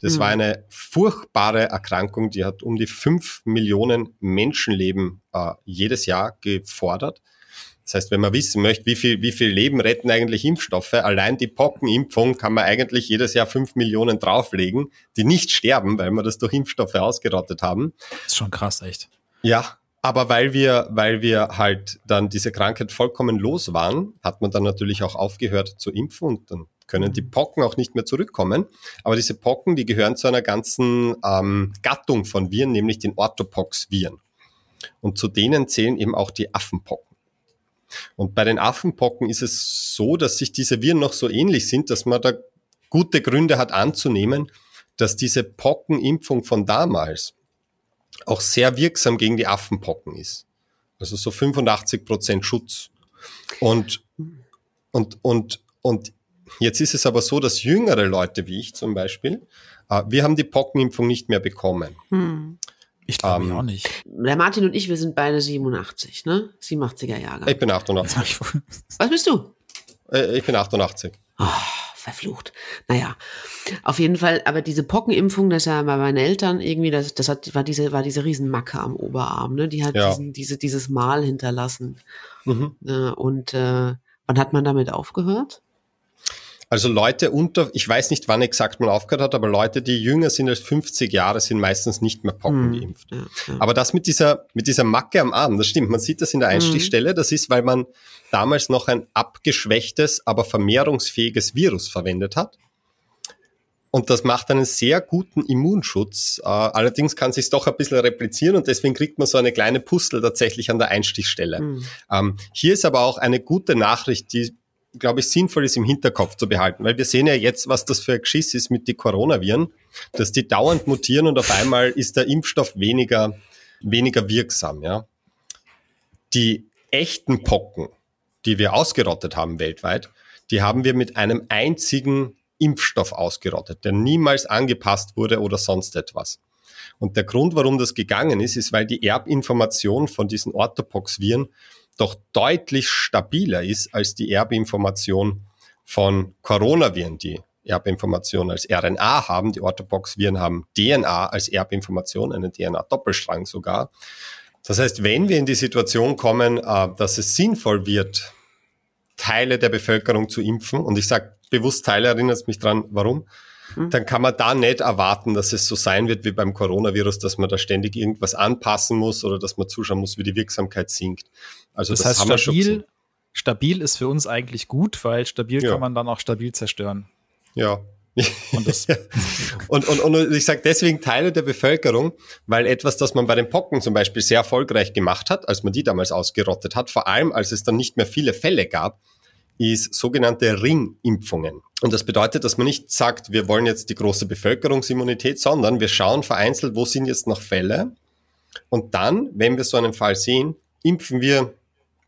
Das mhm. war eine furchtbare Erkrankung, die hat um die fünf Millionen Menschenleben äh, jedes Jahr gefordert. Das heißt, wenn man wissen möchte, wie viel, wie viel Leben retten eigentlich Impfstoffe, allein die Pockenimpfung kann man eigentlich jedes Jahr fünf Millionen drauflegen, die nicht sterben, weil wir das durch Impfstoffe ausgerottet haben. Das ist schon krass, echt. Ja, aber weil wir, weil wir halt dann diese Krankheit vollkommen los waren, hat man dann natürlich auch aufgehört zu impfen und dann können die Pocken auch nicht mehr zurückkommen. Aber diese Pocken, die gehören zu einer ganzen ähm, Gattung von Viren, nämlich den Orthopox-Viren. Und zu denen zählen eben auch die Affenpocken. Und bei den Affenpocken ist es so, dass sich diese Viren noch so ähnlich sind, dass man da gute Gründe hat anzunehmen, dass diese Pockenimpfung von damals auch sehr wirksam gegen die Affenpocken ist. Also so 85 Prozent Schutz. Und, und, und, und Jetzt ist es aber so, dass jüngere Leute wie ich zum Beispiel, äh, wir haben die Pockenimpfung nicht mehr bekommen. Hm. Ich glaube ähm, auch nicht. Der Martin und ich, wir sind beide 87, ne? 87er Jahre. Ich bin 88. <laughs> Was bist du? Äh, ich bin 88. Oh, verflucht. Naja, auf jeden Fall, aber diese Pockenimpfung, das ja bei meinen Eltern irgendwie, das, das hat, war diese, war diese Riesenmacke am Oberarm, ne? Die hat ja. diesen, diese, dieses Mal hinterlassen. Mhm. Äh, und äh, wann hat man damit aufgehört? Also Leute unter, ich weiß nicht, wann exakt man aufgehört hat, aber Leute, die jünger sind als 50 Jahre, sind meistens nicht mehr Pocken hm, geimpft. Aber das mit dieser, mit dieser Macke am Arm, das stimmt. Man sieht das in der hm. Einstichstelle. Das ist, weil man damals noch ein abgeschwächtes, aber vermehrungsfähiges Virus verwendet hat. Und das macht einen sehr guten Immunschutz. Äh, allerdings kann sich doch ein bisschen replizieren und deswegen kriegt man so eine kleine Pustel tatsächlich an der Einstichstelle. Mhm. Ähm, hier ist aber auch eine gute Nachricht, die glaube ich, sinnvoll ist im Hinterkopf zu behalten, weil wir sehen ja jetzt, was das für ein Geschiss ist mit den Coronaviren, dass die dauernd mutieren und auf einmal ist der Impfstoff weniger, weniger wirksam, ja. Die echten Pocken, die wir ausgerottet haben weltweit, die haben wir mit einem einzigen Impfstoff ausgerottet, der niemals angepasst wurde oder sonst etwas. Und der Grund, warum das gegangen ist, ist, weil die Erbinformation von diesen Orthopox-Viren doch deutlich stabiler ist als die Erbinformation von Coronaviren, die Erbinformation als RNA haben. Die Orthopox-Viren haben DNA als Erbinformation, einen DNA-Doppelstrang sogar. Das heißt, wenn wir in die Situation kommen, äh, dass es sinnvoll wird, Teile der Bevölkerung zu impfen, und ich sage bewusst Teile, erinnert es mich dran, warum? Hm. Dann kann man da nicht erwarten, dass es so sein wird wie beim Coronavirus, dass man da ständig irgendwas anpassen muss oder dass man zuschauen muss, wie die Wirksamkeit sinkt. Also das, das heißt, stabil, stabil ist für uns eigentlich gut, weil stabil ja. kann man dann auch stabil zerstören. Ja, und, <laughs> und, und, und ich sage deswegen Teile der Bevölkerung, weil etwas, das man bei den Pocken zum Beispiel sehr erfolgreich gemacht hat, als man die damals ausgerottet hat, vor allem als es dann nicht mehr viele Fälle gab, ist sogenannte Ringimpfungen. Und das bedeutet, dass man nicht sagt, wir wollen jetzt die große Bevölkerungsimmunität, sondern wir schauen vereinzelt, wo sind jetzt noch Fälle. Und dann, wenn wir so einen Fall sehen, impfen wir,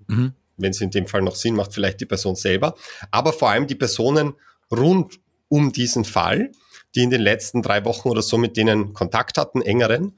mhm. wenn es in dem Fall noch Sinn macht, vielleicht die Person selber, aber vor allem die Personen rund um diesen Fall, die in den letzten drei Wochen oder so mit denen Kontakt hatten, engeren.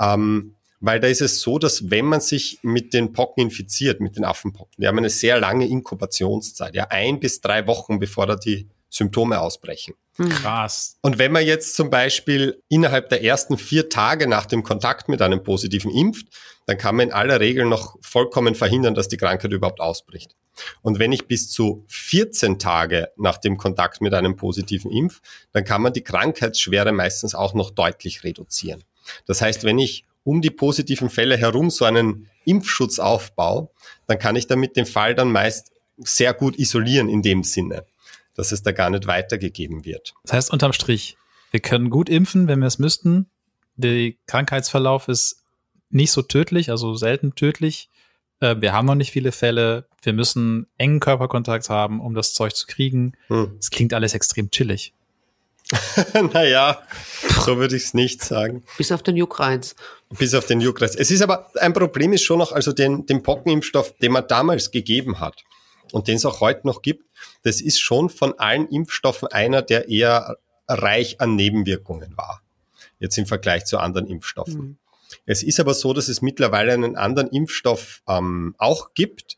Ähm, weil da ist es so, dass wenn man sich mit den Pocken infiziert, mit den Affenpocken, die haben eine sehr lange Inkubationszeit, ja, ein bis drei Wochen, bevor da die Symptome ausbrechen. Hm. Krass. Und wenn man jetzt zum Beispiel innerhalb der ersten vier Tage nach dem Kontakt mit einem Positiven impft, dann kann man in aller Regel noch vollkommen verhindern, dass die Krankheit überhaupt ausbricht. Und wenn ich bis zu 14 Tage nach dem Kontakt mit einem positiven Impf, dann kann man die Krankheitsschwere meistens auch noch deutlich reduzieren. Das heißt, wenn ich um die positiven Fälle herum so einen Impfschutz aufbaue, dann kann ich damit den Fall dann meist sehr gut isolieren in dem Sinne, dass es da gar nicht weitergegeben wird. Das heißt unterm Strich, wir können gut impfen, wenn wir es müssten. Der Krankheitsverlauf ist nicht so tödlich, also selten tödlich. Äh, wir haben noch nicht viele Fälle. Wir müssen engen Körperkontakt haben, um das Zeug zu kriegen. Hm. Es hm. klingt alles extrem chillig. <laughs> naja, so würde ich es nicht sagen. Bis auf den Juckreiz. Bis auf den Juckreiz. Es ist aber, ein Problem ist schon noch, also den, den Pockenimpfstoff, den man damals gegeben hat und den es auch heute noch gibt, das ist schon von allen Impfstoffen einer, der eher reich an Nebenwirkungen war. Jetzt im Vergleich zu anderen Impfstoffen. Hm. Es ist aber so, dass es mittlerweile einen anderen Impfstoff ähm, auch gibt.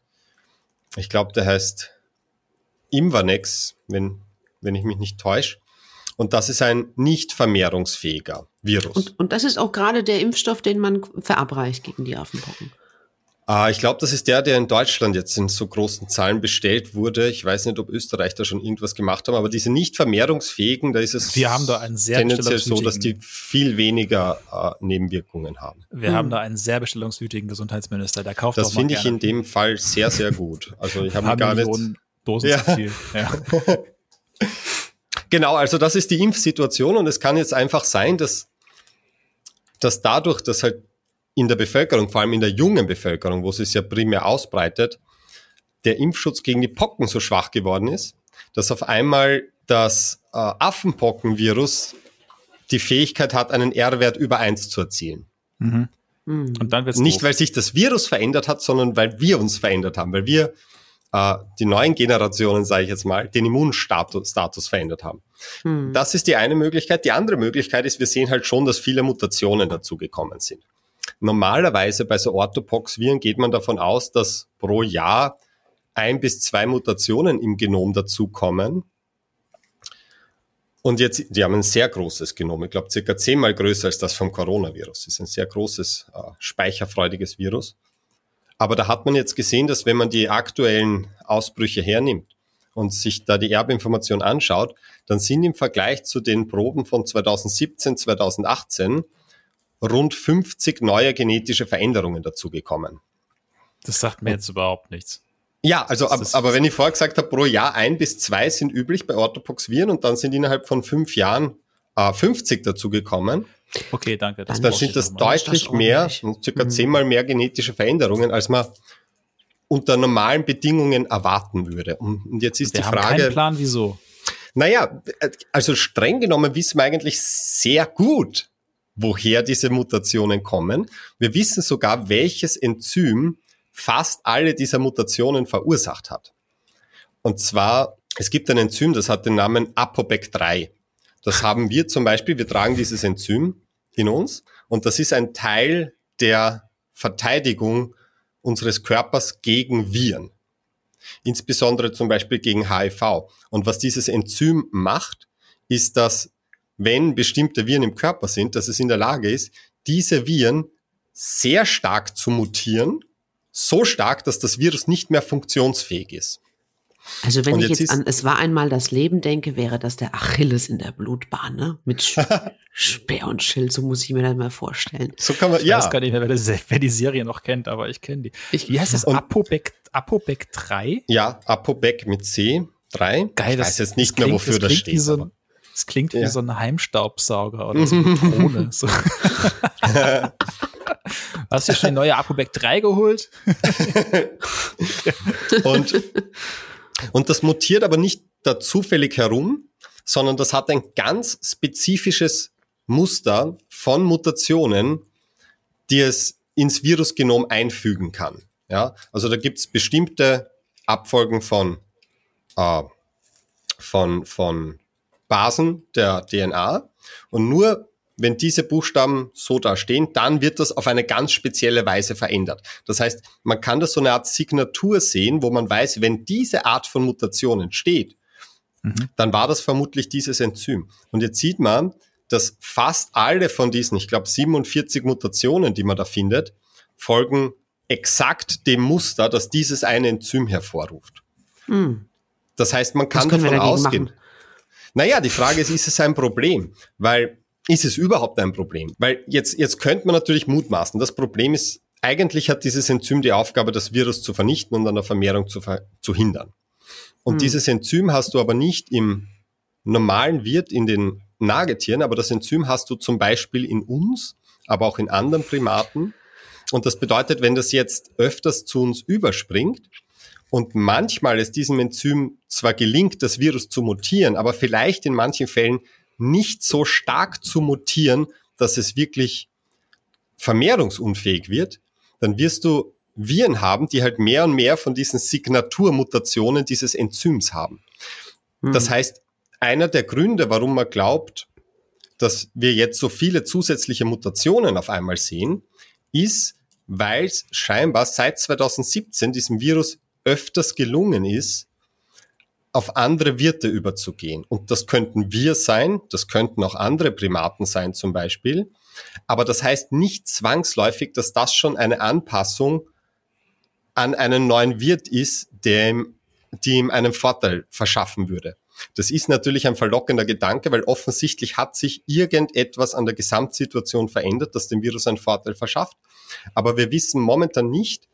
Ich glaube, der heißt Imvanex, wenn, wenn ich mich nicht täusche. Und das ist ein nicht vermehrungsfähiger Virus. Und, und das ist auch gerade der Impfstoff, den man verabreicht gegen die Affenpocken. Ah, ich glaube, das ist der, der in Deutschland jetzt in so großen Zahlen bestellt wurde. Ich weiß nicht, ob Österreich da schon irgendwas gemacht haben, aber diese nicht vermehrungsfähigen, da ist es Wir haben da einen sehr tendenziell so, dass die viel weniger äh, Nebenwirkungen haben. Wir hm. haben da einen sehr bestellungswütigen Gesundheitsminister, der kauft Das finde ich in dem Fall sehr, sehr gut. Also ich habe gar nicht Dosen ja. zu viel. Ja. <laughs> genau, also das ist die Impfsituation und es kann jetzt einfach sein, dass dass dadurch, dass halt in der Bevölkerung, vor allem in der jungen Bevölkerung, wo es sich ja primär ausbreitet, der Impfschutz gegen die Pocken so schwach geworden ist, dass auf einmal das äh, Affenpockenvirus die Fähigkeit hat, einen R-Wert über eins zu erzielen. Mhm. mhm. Und dann wird's Nicht, doof. weil sich das Virus verändert hat, sondern weil wir uns verändert haben, weil wir äh, die neuen Generationen, sage ich jetzt mal, den Immunstatus Status verändert haben. Mhm. Das ist die eine Möglichkeit. Die andere Möglichkeit ist, wir sehen halt schon, dass viele Mutationen dazugekommen sind. Normalerweise bei so Orthopox-Viren geht man davon aus, dass pro Jahr ein bis zwei Mutationen im Genom dazukommen. Und jetzt, die haben ein sehr großes Genom, ich glaube circa zehnmal größer als das vom Coronavirus. Das ist ein sehr großes, äh, speicherfreudiges Virus. Aber da hat man jetzt gesehen, dass wenn man die aktuellen Ausbrüche hernimmt und sich da die Erbinformation anschaut, dann sind im Vergleich zu den Proben von 2017, 2018 rund 50 neue genetische Veränderungen dazugekommen. Das sagt mir jetzt überhaupt nichts. Ja, also ab, aber wenn ich vorher gesagt habe, pro Jahr ein bis zwei sind üblich bei Orthopox-Viren und dann sind innerhalb von fünf Jahren äh, 50 dazugekommen. Okay, danke. Das dann sind das deutlich das mehr, circa mhm. zehnmal mehr genetische Veränderungen, als man unter normalen Bedingungen erwarten würde. Und jetzt ist Wir die Frage. Haben keinen Plan, wieso? Naja, also streng genommen wissen wir eigentlich sehr gut, woher diese Mutationen kommen. Wir wissen sogar, welches Enzym fast alle dieser Mutationen verursacht hat. Und zwar, es gibt ein Enzym, das hat den Namen ApoBec3. Das haben wir zum Beispiel, wir tragen dieses Enzym in uns und das ist ein Teil der Verteidigung unseres Körpers gegen Viren. Insbesondere zum Beispiel gegen HIV. Und was dieses Enzym macht, ist, dass wenn bestimmte Viren im Körper sind, dass es in der Lage ist, diese Viren sehr stark zu mutieren, so stark, dass das Virus nicht mehr funktionsfähig ist. Also wenn ich jetzt, jetzt an Es war einmal das Leben denke, wäre das der Achilles in der Blutbahn, ne? Mit <laughs> Speer und Schild, so muss ich mir das mal vorstellen. So kann man, ich ja. weiß gar nicht mehr, wer, das, wer die Serie noch kennt, aber ich kenne die. Ich, Wie heißt das? Apobec, Apobec 3? Ja, Apobec mit C, 3. Geil, ich weiß jetzt nicht mehr, klingt, wofür das, das steht. So ein, das klingt ja. wie so ein Heimstaubsauger oder so eine <laughs> Drohne. So. <laughs> Hast du schon die neue Apobec 3 geholt? und, und das mutiert aber nicht da zufällig herum, sondern das hat ein ganz spezifisches Muster von Mutationen, die es ins Virusgenom einfügen kann. Ja, also da gibt es bestimmte Abfolgen von, äh, von, von Basen der DNA und nur wenn diese Buchstaben so da stehen, dann wird das auf eine ganz spezielle Weise verändert. Das heißt, man kann das so eine Art Signatur sehen, wo man weiß, wenn diese Art von Mutation entsteht, mhm. dann war das vermutlich dieses Enzym. Und jetzt sieht man, dass fast alle von diesen, ich glaube 47 Mutationen, die man da findet, folgen exakt dem Muster, das dieses eine Enzym hervorruft. Mhm. Das heißt, man kann davon ausgehen. Machen? Naja, die Frage ist, ist es ein Problem? Weil ist es überhaupt ein Problem? Weil jetzt, jetzt könnte man natürlich mutmaßen. Das Problem ist, eigentlich hat dieses Enzym die Aufgabe, das Virus zu vernichten und an der Vermehrung zu, ver zu hindern. Und hm. dieses Enzym hast du aber nicht im normalen Wirt in den Nagetieren, aber das Enzym hast du zum Beispiel in uns, aber auch in anderen Primaten. Und das bedeutet, wenn das jetzt öfters zu uns überspringt und manchmal es diesem Enzym zwar gelingt, das Virus zu mutieren, aber vielleicht in manchen Fällen nicht so stark zu mutieren, dass es wirklich vermehrungsunfähig wird, dann wirst du Viren haben, die halt mehr und mehr von diesen Signaturmutationen dieses Enzyms haben. Mhm. Das heißt, einer der Gründe, warum man glaubt, dass wir jetzt so viele zusätzliche Mutationen auf einmal sehen, ist, weil es scheinbar seit 2017 diesem Virus öfters gelungen ist, auf andere Wirte überzugehen. Und das könnten wir sein, das könnten auch andere Primaten sein zum Beispiel. Aber das heißt nicht zwangsläufig, dass das schon eine Anpassung an einen neuen Wirt ist, der ihm, die ihm einen Vorteil verschaffen würde. Das ist natürlich ein verlockender Gedanke, weil offensichtlich hat sich irgendetwas an der Gesamtsituation verändert, das dem Virus einen Vorteil verschafft. Aber wir wissen momentan nicht,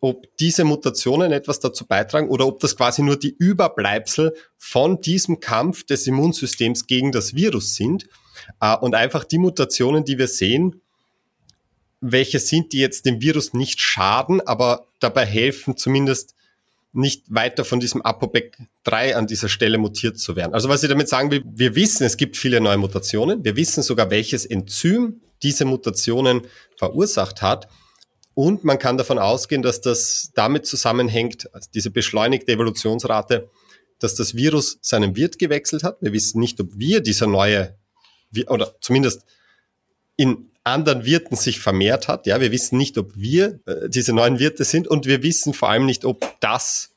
ob diese Mutationen etwas dazu beitragen oder ob das quasi nur die Überbleibsel von diesem Kampf des Immunsystems gegen das Virus sind äh, und einfach die Mutationen, die wir sehen, welche sind, die jetzt dem Virus nicht schaden, aber dabei helfen, zumindest nicht weiter von diesem Apopec 3 an dieser Stelle mutiert zu werden. Also was ich damit sagen will, wir wissen, es gibt viele neue Mutationen. Wir wissen sogar, welches Enzym diese Mutationen verursacht hat. Und man kann davon ausgehen, dass das damit zusammenhängt, also diese beschleunigte Evolutionsrate, dass das Virus seinen Wirt gewechselt hat. Wir wissen nicht, ob wir dieser neue, oder zumindest in anderen Wirten sich vermehrt hat. Ja, wir wissen nicht, ob wir äh, diese neuen Wirte sind und wir wissen vor allem nicht, ob das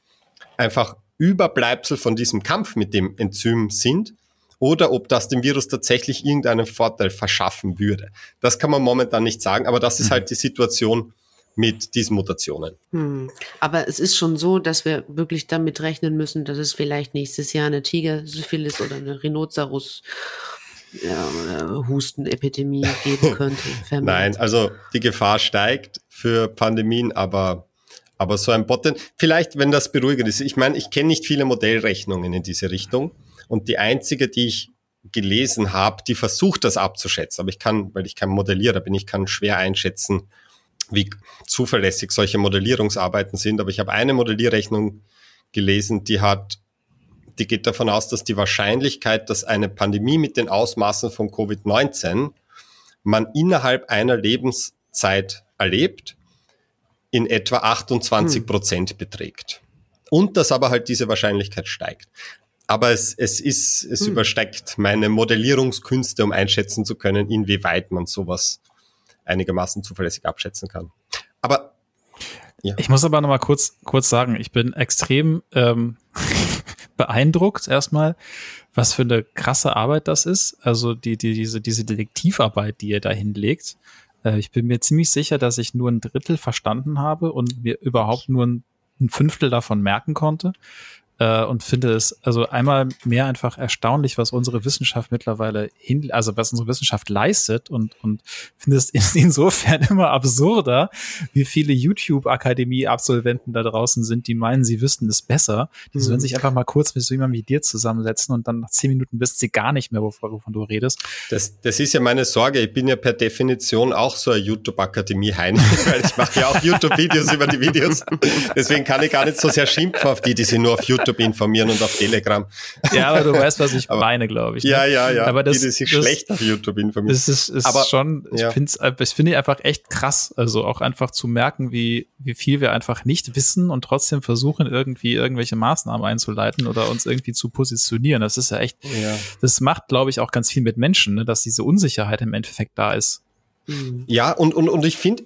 einfach Überbleibsel von diesem Kampf mit dem Enzym sind oder ob das dem Virus tatsächlich irgendeinen Vorteil verschaffen würde. Das kann man momentan nicht sagen, aber das ist mhm. halt die Situation, mit diesen Mutationen. Hm. Aber es ist schon so, dass wir wirklich damit rechnen müssen, dass es vielleicht nächstes Jahr eine Tiger-Syphilis oder eine Rhinoceros ja, Hustenepidemie geben <laughs> könnte. Nein, also die Gefahr steigt für Pandemien, aber aber so ein Botten, vielleicht wenn das beruhigend ist. Ich meine, ich kenne nicht viele Modellrechnungen in diese Richtung und die einzige, die ich gelesen habe, die versucht das abzuschätzen, aber ich kann, weil ich kein Modellierer bin, ich kann schwer einschätzen, wie zuverlässig solche Modellierungsarbeiten sind. Aber ich habe eine Modellierrechnung gelesen, die hat, die geht davon aus, dass die Wahrscheinlichkeit, dass eine Pandemie mit den Ausmaßen von Covid-19 man innerhalb einer Lebenszeit erlebt, in etwa 28 Prozent hm. beträgt. Und dass aber halt diese Wahrscheinlichkeit steigt. Aber es, es ist, es hm. übersteigt meine Modellierungskünste, um einschätzen zu können, inwieweit man sowas einigermaßen zuverlässig abschätzen kann. Aber Ja. Ich muss aber noch mal kurz, kurz sagen, ich bin extrem ähm, <laughs> beeindruckt erstmal, was für eine krasse Arbeit das ist. Also die, die, diese, diese Detektivarbeit, die ihr da hinlegt. Äh, ich bin mir ziemlich sicher, dass ich nur ein Drittel verstanden habe und mir überhaupt nur ein, ein Fünftel davon merken konnte äh, und finde es also einmal mehr einfach erstaunlich, was unsere Wissenschaft mittlerweile hin, also was unsere Wissenschaft leistet und, und finde es <laughs> insofern immer absurder, wie viele YouTube-Akademie-Absolventen da draußen sind, die meinen, sie wüssten es besser. Die mhm. sollen sich einfach mal kurz mit so jemandem wie dir zusammensetzen und dann nach zehn Minuten wissen sie gar nicht mehr, wovon, wovon du redest. Das, das ist ja meine Sorge. Ich bin ja per Definition auch so ein YouTube-Akademie-Hein, <laughs> weil ich mache ja auch YouTube-Videos über die Videos. Deswegen kann ich gar nicht so sehr schimpfen auf die, die sich nur auf YouTube YouTube informieren und auf Telegram. Ja, aber du weißt, was ich aber, meine, glaube ich. Ne? Ja, ja, ja. Aber das, die, die sich das, schlecht auf YouTube informieren. Das ist, ist aber, schon, ich ja. finde es ich finde einfach echt krass, also auch einfach zu merken, wie, wie viel wir einfach nicht wissen und trotzdem versuchen, irgendwie irgendwelche Maßnahmen einzuleiten oder uns irgendwie zu positionieren. Das ist ja echt, ja. das macht, glaube ich, auch ganz viel mit Menschen, ne, dass diese Unsicherheit im Endeffekt da ist. Mhm. Ja, und, und, und ich finde,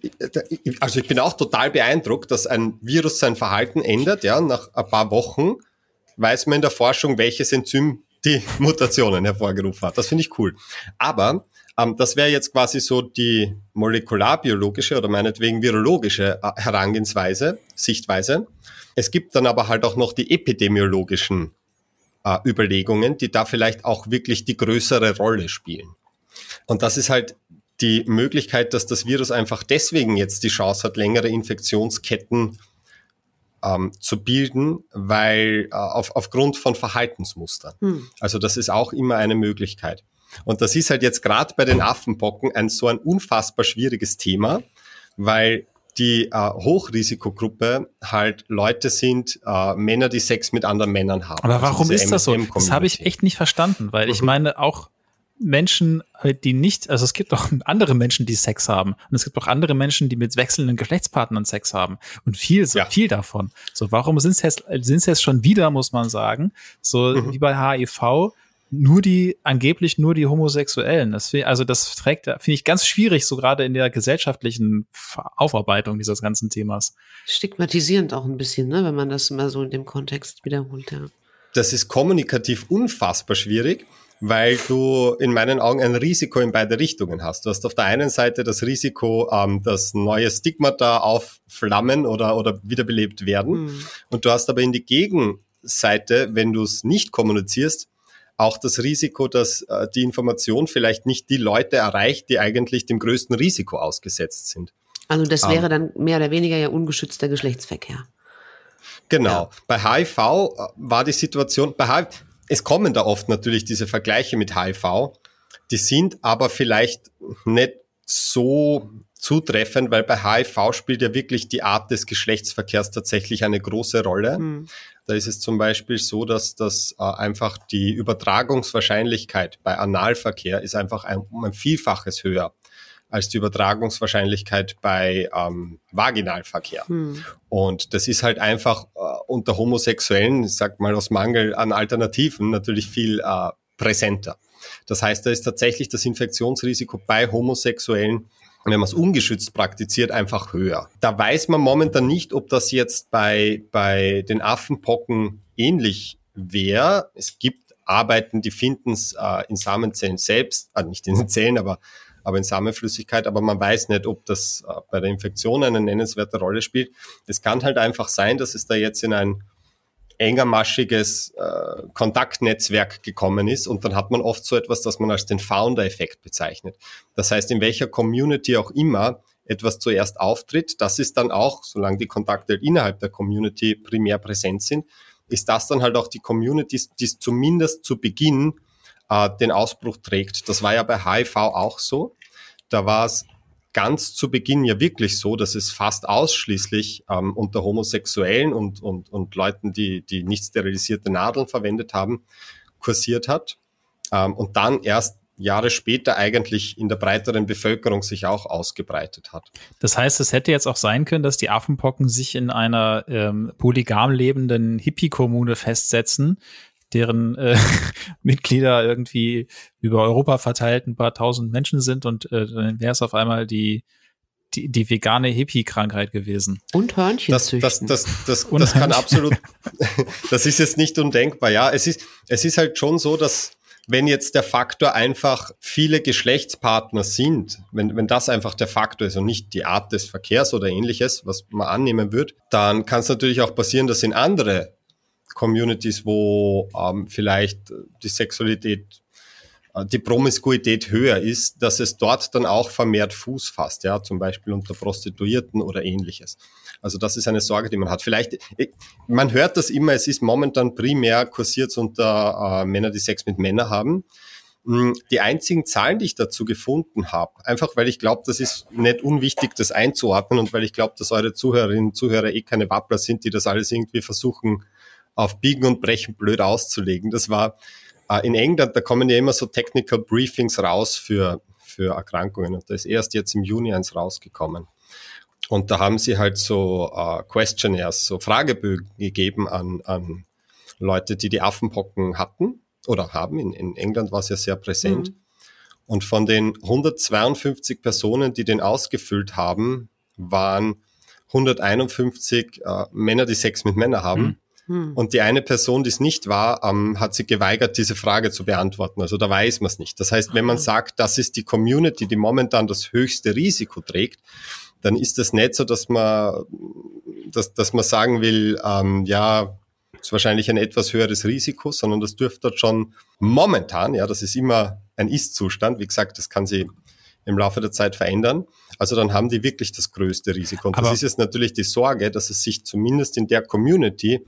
also ich bin auch total beeindruckt, dass ein Virus sein Verhalten ändert, ja, nach ein paar Wochen weiß man in der Forschung, welches Enzym die <laughs> Mutationen hervorgerufen hat. Das finde ich cool. Aber ähm, das wäre jetzt quasi so die molekularbiologische oder meinetwegen virologische äh, Herangehensweise, Sichtweise. Es gibt dann aber halt auch noch die epidemiologischen äh, Überlegungen, die da vielleicht auch wirklich die größere Rolle spielen. Und das ist halt die Möglichkeit, dass das Virus einfach deswegen jetzt die Chance hat, längere Infektionsketten ähm, zu bilden, weil äh, auf, aufgrund von Verhaltensmustern. Hm. Also das ist auch immer eine Möglichkeit. Und das ist halt jetzt gerade bei den Affenpocken ein so ein unfassbar schwieriges Thema, weil die äh, Hochrisikogruppe halt Leute sind, äh, Männer, die Sex mit anderen Männern haben. Aber also warum ist das so? Das habe ich echt nicht verstanden, weil mhm. ich meine auch Menschen, äh, die nicht, also es gibt auch andere Menschen, die Sex haben. Und es gibt auch andere Menschen, die mit wechselnden Geschlechtspartnern Sex haben. Und viel, ja. viel davon. So, warum sind es jetzt, jetzt schon wieder, muss man sagen, so mhm. wie bei HIV, nur die, angeblich nur die Homosexuellen. Das, also das trägt, finde ich ganz schwierig, so gerade in der gesellschaftlichen Aufarbeitung dieses ganzen Themas. Stigmatisierend auch ein bisschen, ne, wenn man das immer so in dem Kontext wiederholt, ja. Das ist kommunikativ unfassbar schwierig weil du in meinen Augen ein Risiko in beide Richtungen hast. Du hast auf der einen Seite das Risiko, ähm, dass neue Stigmata aufflammen oder, oder wiederbelebt werden. Mhm. Und du hast aber in die Gegenseite, wenn du es nicht kommunizierst, auch das Risiko, dass äh, die Information vielleicht nicht die Leute erreicht, die eigentlich dem größten Risiko ausgesetzt sind. Also das ähm. wäre dann mehr oder weniger ja ungeschützter Geschlechtsverkehr. Genau. Ja. Bei HIV äh, war die Situation, bei HIV, es kommen da oft natürlich diese Vergleiche mit HIV, die sind aber vielleicht nicht so zutreffend, weil bei HIV spielt ja wirklich die Art des Geschlechtsverkehrs tatsächlich eine große Rolle. Mhm. Da ist es zum Beispiel so, dass das äh, einfach die Übertragungswahrscheinlichkeit bei Analverkehr ist einfach ein, um ein Vielfaches höher als die Übertragungswahrscheinlichkeit bei ähm, Vaginalverkehr. Hm. Und das ist halt einfach äh, unter Homosexuellen, ich sag mal aus Mangel an Alternativen, natürlich viel äh, präsenter. Das heißt, da ist tatsächlich das Infektionsrisiko bei Homosexuellen wenn man es ungeschützt praktiziert, einfach höher. Da weiß man momentan nicht, ob das jetzt bei, bei den Affenpocken ähnlich wäre. Es gibt Arbeiten, die finden es äh, in Samenzellen selbst, äh, nicht in den Zellen, aber aber in Samenflüssigkeit, aber man weiß nicht, ob das äh, bei der Infektion eine nennenswerte Rolle spielt. Es kann halt einfach sein, dass es da jetzt in ein engermaschiges äh, Kontaktnetzwerk gekommen ist und dann hat man oft so etwas, das man als den Founder-Effekt bezeichnet. Das heißt, in welcher Community auch immer etwas zuerst auftritt, das ist dann auch, solange die Kontakte innerhalb der Community primär präsent sind, ist das dann halt auch die Community, die zumindest zu Beginn äh, den Ausbruch trägt. Das war ja bei HIV auch so. Da war es ganz zu Beginn ja wirklich so, dass es fast ausschließlich ähm, unter Homosexuellen und, und, und Leuten, die, die nicht sterilisierte Nadeln verwendet haben, kursiert hat. Ähm, und dann erst Jahre später eigentlich in der breiteren Bevölkerung sich auch ausgebreitet hat. Das heißt, es hätte jetzt auch sein können, dass die Affenpocken sich in einer ähm, polygam lebenden Hippie-Kommune festsetzen, deren äh, <laughs> Mitglieder irgendwie über Europa verteilt ein paar tausend Menschen sind und äh, dann wäre es auf einmal die die, die vegane Hippie-Krankheit gewesen. Und Hörnchen Das, züchten. das, das, das, das kann absolut, <laughs> das ist jetzt nicht undenkbar. Ja, es ist, es ist halt schon so, dass wenn jetzt der Faktor einfach viele Geschlechtspartner sind, wenn, wenn das einfach der Faktor ist und nicht die Art des Verkehrs oder ähnliches, was man annehmen wird, dann kann es natürlich auch passieren, dass in andere Communities, wo ähm, vielleicht die Sexualität, äh, die Promiskuität höher ist, dass es dort dann auch vermehrt Fuß fasst, ja, zum Beispiel unter Prostituierten oder ähnliches. Also das ist eine Sorge, die man hat. Vielleicht, ich- man hört das immer, es ist momentan primär kursiert unter äh, Männer, die Sex mit Männern haben. Mm, Die einzigen Zahlen, die ich dazu gefunden habe, einfach weil ich glaube, das ist nicht unwichtig, das einzuordnen und weil ich glaube, dass eure Zuhörerinnen und Zuhörer eh keine Wappler sind, die das alles irgendwie versuchen, auf Biegen und Brechen blöd auszulegen. Das war äh, in England, da kommen ja immer so Technical Briefings raus für, für Erkrankungen und da ist erst jetzt im Juni eins rausgekommen. Und da haben sie halt so äh, Questionnaires, so Fragebögen gegeben an, an Leute, die die Affenpocken hatten oder haben. In, in England war es ja sehr präsent. Mhm. Und von den 152 Personen, die den ausgefüllt haben, waren 151 äh, Männer, die Sex mit Männern haben. Hm. Und die eine Person, die es nicht war, ähm, hat sich geweigert, diese Frage zu beantworten. Also da weiß man es nicht. Das heißt, wenn man sagt, das ist die Community, die momentan das höchste Risiko trägt, dann ist das nicht so, dass man, dass, dass man sagen will, ähm, ja, ist wahrscheinlich ein etwas höheres Risiko, sondern das dürfte dort schon momentan, ja, das ist immer ein Ist-Zustand. Wie gesagt, das kann sich im Laufe der Zeit verändern. Also dann haben die wirklich das größte Risiko. Und Aber- das ist jetzt natürlich die Sorge, dass es sich zumindest in der Community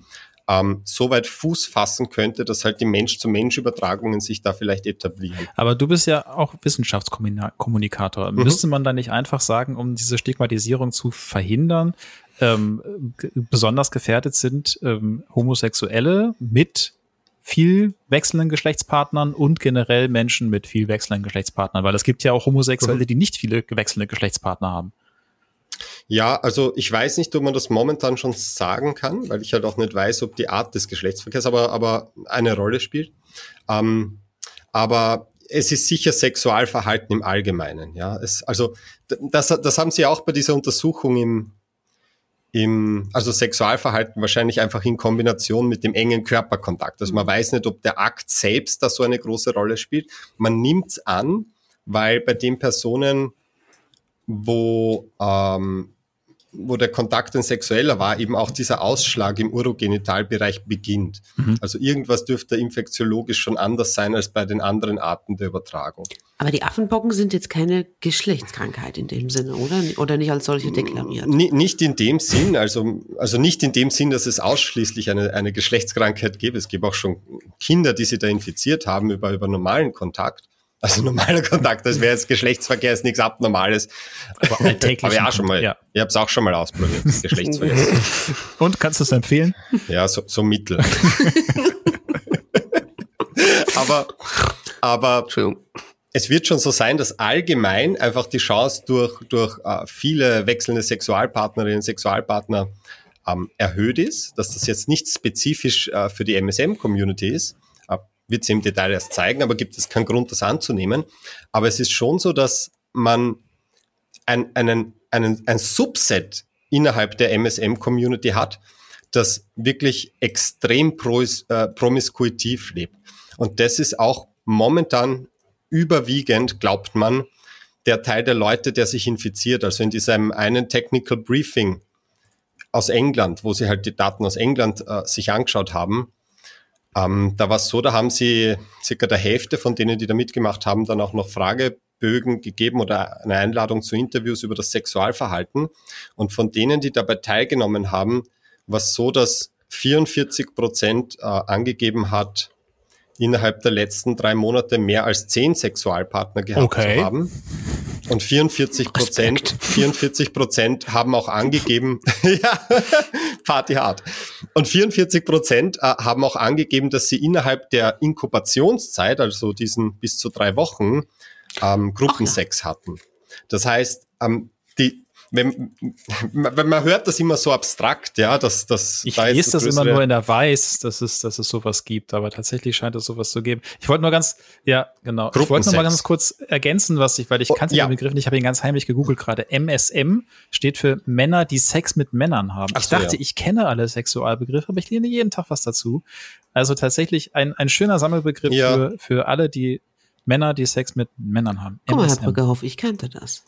ähm, so weit Fuß fassen könnte, dass halt die Mensch-zu-Mensch-Übertragungen sich da vielleicht etablieren. Aber du bist ja auch Wissenschaftskommunikator. Mhm. Müsste man da nicht einfach sagen, um diese Stigmatisierung zu verhindern, ähm, besonders gefährdet sind ähm, Homosexuelle mit viel wechselnden Geschlechtspartnern und generell Menschen mit viel wechselnden Geschlechtspartnern, weil es gibt ja auch Homosexuelle, Mhm. die nicht viele wechselnde Geschlechtspartner haben. Ja, also ich weiß nicht, ob man das momentan schon sagen kann, weil ich halt auch nicht weiß, ob die Art des Geschlechtsverkehrs aber, aber eine Rolle spielt. Ähm, aber es ist sicher Sexualverhalten im Allgemeinen. Ja, es, also das, das haben Sie auch bei dieser Untersuchung im, im, also Sexualverhalten wahrscheinlich einfach in Kombination mit dem engen Körperkontakt. Also man weiß nicht, ob der Akt selbst da so eine große Rolle spielt. Man nimmt's an, weil bei den Personen, wo, ähm, wo der Kontakt ein sexueller war, eben auch dieser Ausschlag im Urogenitalbereich beginnt. Mhm. Also irgendwas dürfte infektiologisch schon anders sein als bei den anderen Arten der Übertragung. Aber die Affenpocken sind jetzt keine Geschlechtskrankheit in dem Sinne, oder? Oder nicht als solche deklariert? Ni- Nicht in dem Sinn, also, also nicht in dem Sinn, dass es ausschließlich eine, eine Geschlechtskrankheit gibt. Es gibt auch schon Kinder, die sie da infiziert haben über, über normalen Kontakt. Also normaler Kontakt, das wäre jetzt Geschlechtsverkehr, ist nichts Abnormales. Aber alltäglichen Aber ja, schon mal. Ja. Ich habe es auch schon mal ausprobiert, das <laughs> Geschlechtsverkehr. Und kannst du es empfehlen? Ja, so, so mittel. <laughs> aber, aber es wird schon so sein, dass allgemein einfach die Chance durch, durch äh, viele wechselnde Sexualpartnerinnen und Sexualpartner ähm, erhöht ist, dass das jetzt nicht spezifisch äh, für die MSM-Community ist, wird sie im Detail erst zeigen, aber gibt es keinen Grund, das anzunehmen. Aber es ist schon so, dass man ein, einen, einen, ein Subset innerhalb der MSM-Community hat, das wirklich extrem prois, äh, promiskuitiv lebt. Und das ist auch momentan überwiegend, glaubt man, der Teil der Leute, der sich infiziert. Also in diesem einen Technical Briefing aus England, wo sie halt die Daten aus England äh, sich angeschaut haben, ähm, da war es so, da haben sie circa der Hälfte von denen, die da mitgemacht haben, dann auch noch Fragebögen gegeben oder eine Einladung zu Interviews über das Sexualverhalten. Und von denen, die dabei teilgenommen haben, war es so, dass 44 Prozent äh, angegeben hat, innerhalb der letzten drei Monate mehr als zehn Sexualpartner gehabt Okay. zu haben. Und 44 Prozent, 44 <laughs> Prozent haben auch angegeben, <laughs> ja, Party hart. Und 44 Prozent äh, haben auch angegeben, dass sie innerhalb der Inkubationszeit, also diesen bis zu drei Wochen, ähm, Gruppensex hatten. Das heißt, ähm, wenn, wenn man hört das immer so abstrakt, ja, dass das. Ich da lese das immer nur in der Weiß, dass es, dass es sowas gibt, aber tatsächlich scheint es sowas zu geben. Ich wollte nur ganz, ja, genau. Ich wollte nur mal ganz kurz ergänzen, was ich, weil ich oh, kannte ja. den Begriff nicht, ich habe ihn ganz heimlich gegoogelt gerade. MSM steht für Männer, die Sex mit Männern haben. Ach ich dachte, ja. ich kenne alle Sexualbegriffe, aber ich lerne jeden Tag was dazu. Also tatsächlich ein, ein schöner Sammelbegriff ja. für, für alle, die Männer, die Sex mit Männern haben. Guck mal, Herr Brückerhoff, ich kannte das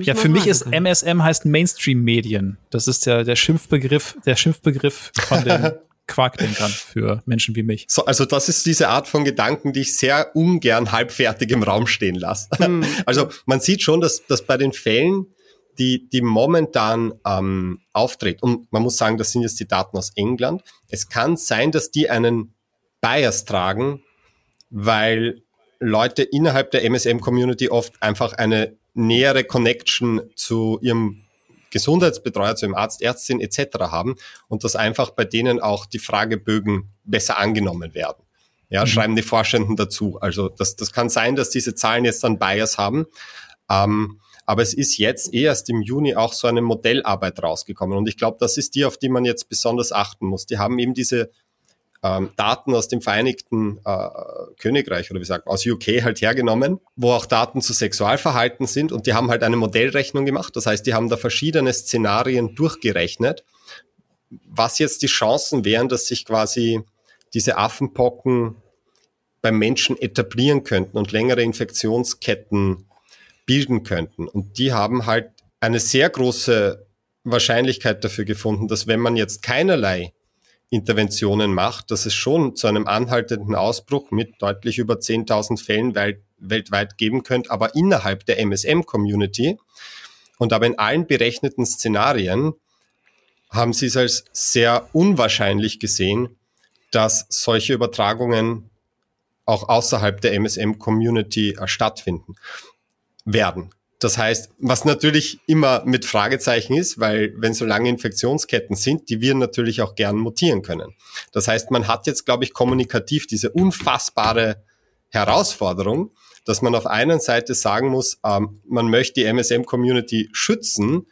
ja, für mich ist können. MSM heißt Mainstream-Medien. Das ist der, der Schimpfbegriff, der Schimpfbegriff von <laughs> den Quarkdenkern für Menschen wie mich. So, also das ist diese Art von Gedanken, die ich sehr ungern halbfertig im Raum stehen lasse. Hm. <laughs> Also man sieht schon, dass, dass bei den Fällen, die, die momentan ähm, auftritt, und man muss sagen, das sind jetzt die Daten aus England, es kann sein, dass die einen Bias tragen, weil Leute innerhalb der MSM-Community oft einfach eine nähere Connection zu ihrem Gesundheitsbetreuer, zu ihrem Arzt, Ärztin etc. haben und dass einfach bei denen auch die Fragebögen besser angenommen werden. Ja, mhm. schreiben die Forschenden dazu. Also das, das kann sein, dass diese Zahlen jetzt dann Bias haben. Ähm, aber es ist jetzt erst im Juni auch so eine Modellarbeit rausgekommen. Und ich glaube, das ist die, auf die man jetzt besonders achten muss. Die haben eben diese ähm, Daten aus dem Vereinigten äh, Königreich oder wie sagt aus UK halt hergenommen, wo auch Daten zu Sexualverhalten sind und die haben halt eine Modellrechnung gemacht. Das heißt, die haben da verschiedene Szenarien durchgerechnet, was jetzt die Chancen wären, dass sich quasi diese Affenpocken beim Menschen etablieren könnten und längere Infektionsketten bilden könnten. Und die haben halt eine sehr große Wahrscheinlichkeit dafür gefunden, dass wenn man jetzt keinerlei Interventionen macht, dass es schon zu einem anhaltenden Ausbruch mit deutlich über 10.000 Fällen welt weltweit geben könnte, aber innerhalb der MSM-Community und aber in allen berechneten Szenarien haben sie es als sehr unwahrscheinlich gesehen, dass solche Übertragungen auch außerhalb der MSM-Community stattfinden werden. Das heißt, was natürlich immer mit Fragezeichen ist, weil wenn so lange Infektionsketten sind, die wir natürlich auch gern mutieren können. Das heißt, man hat jetzt, glaube ich, kommunikativ diese unfassbare Herausforderung, dass man auf einer Seite sagen muss, ähm, man möchte die MSM-Community schützen,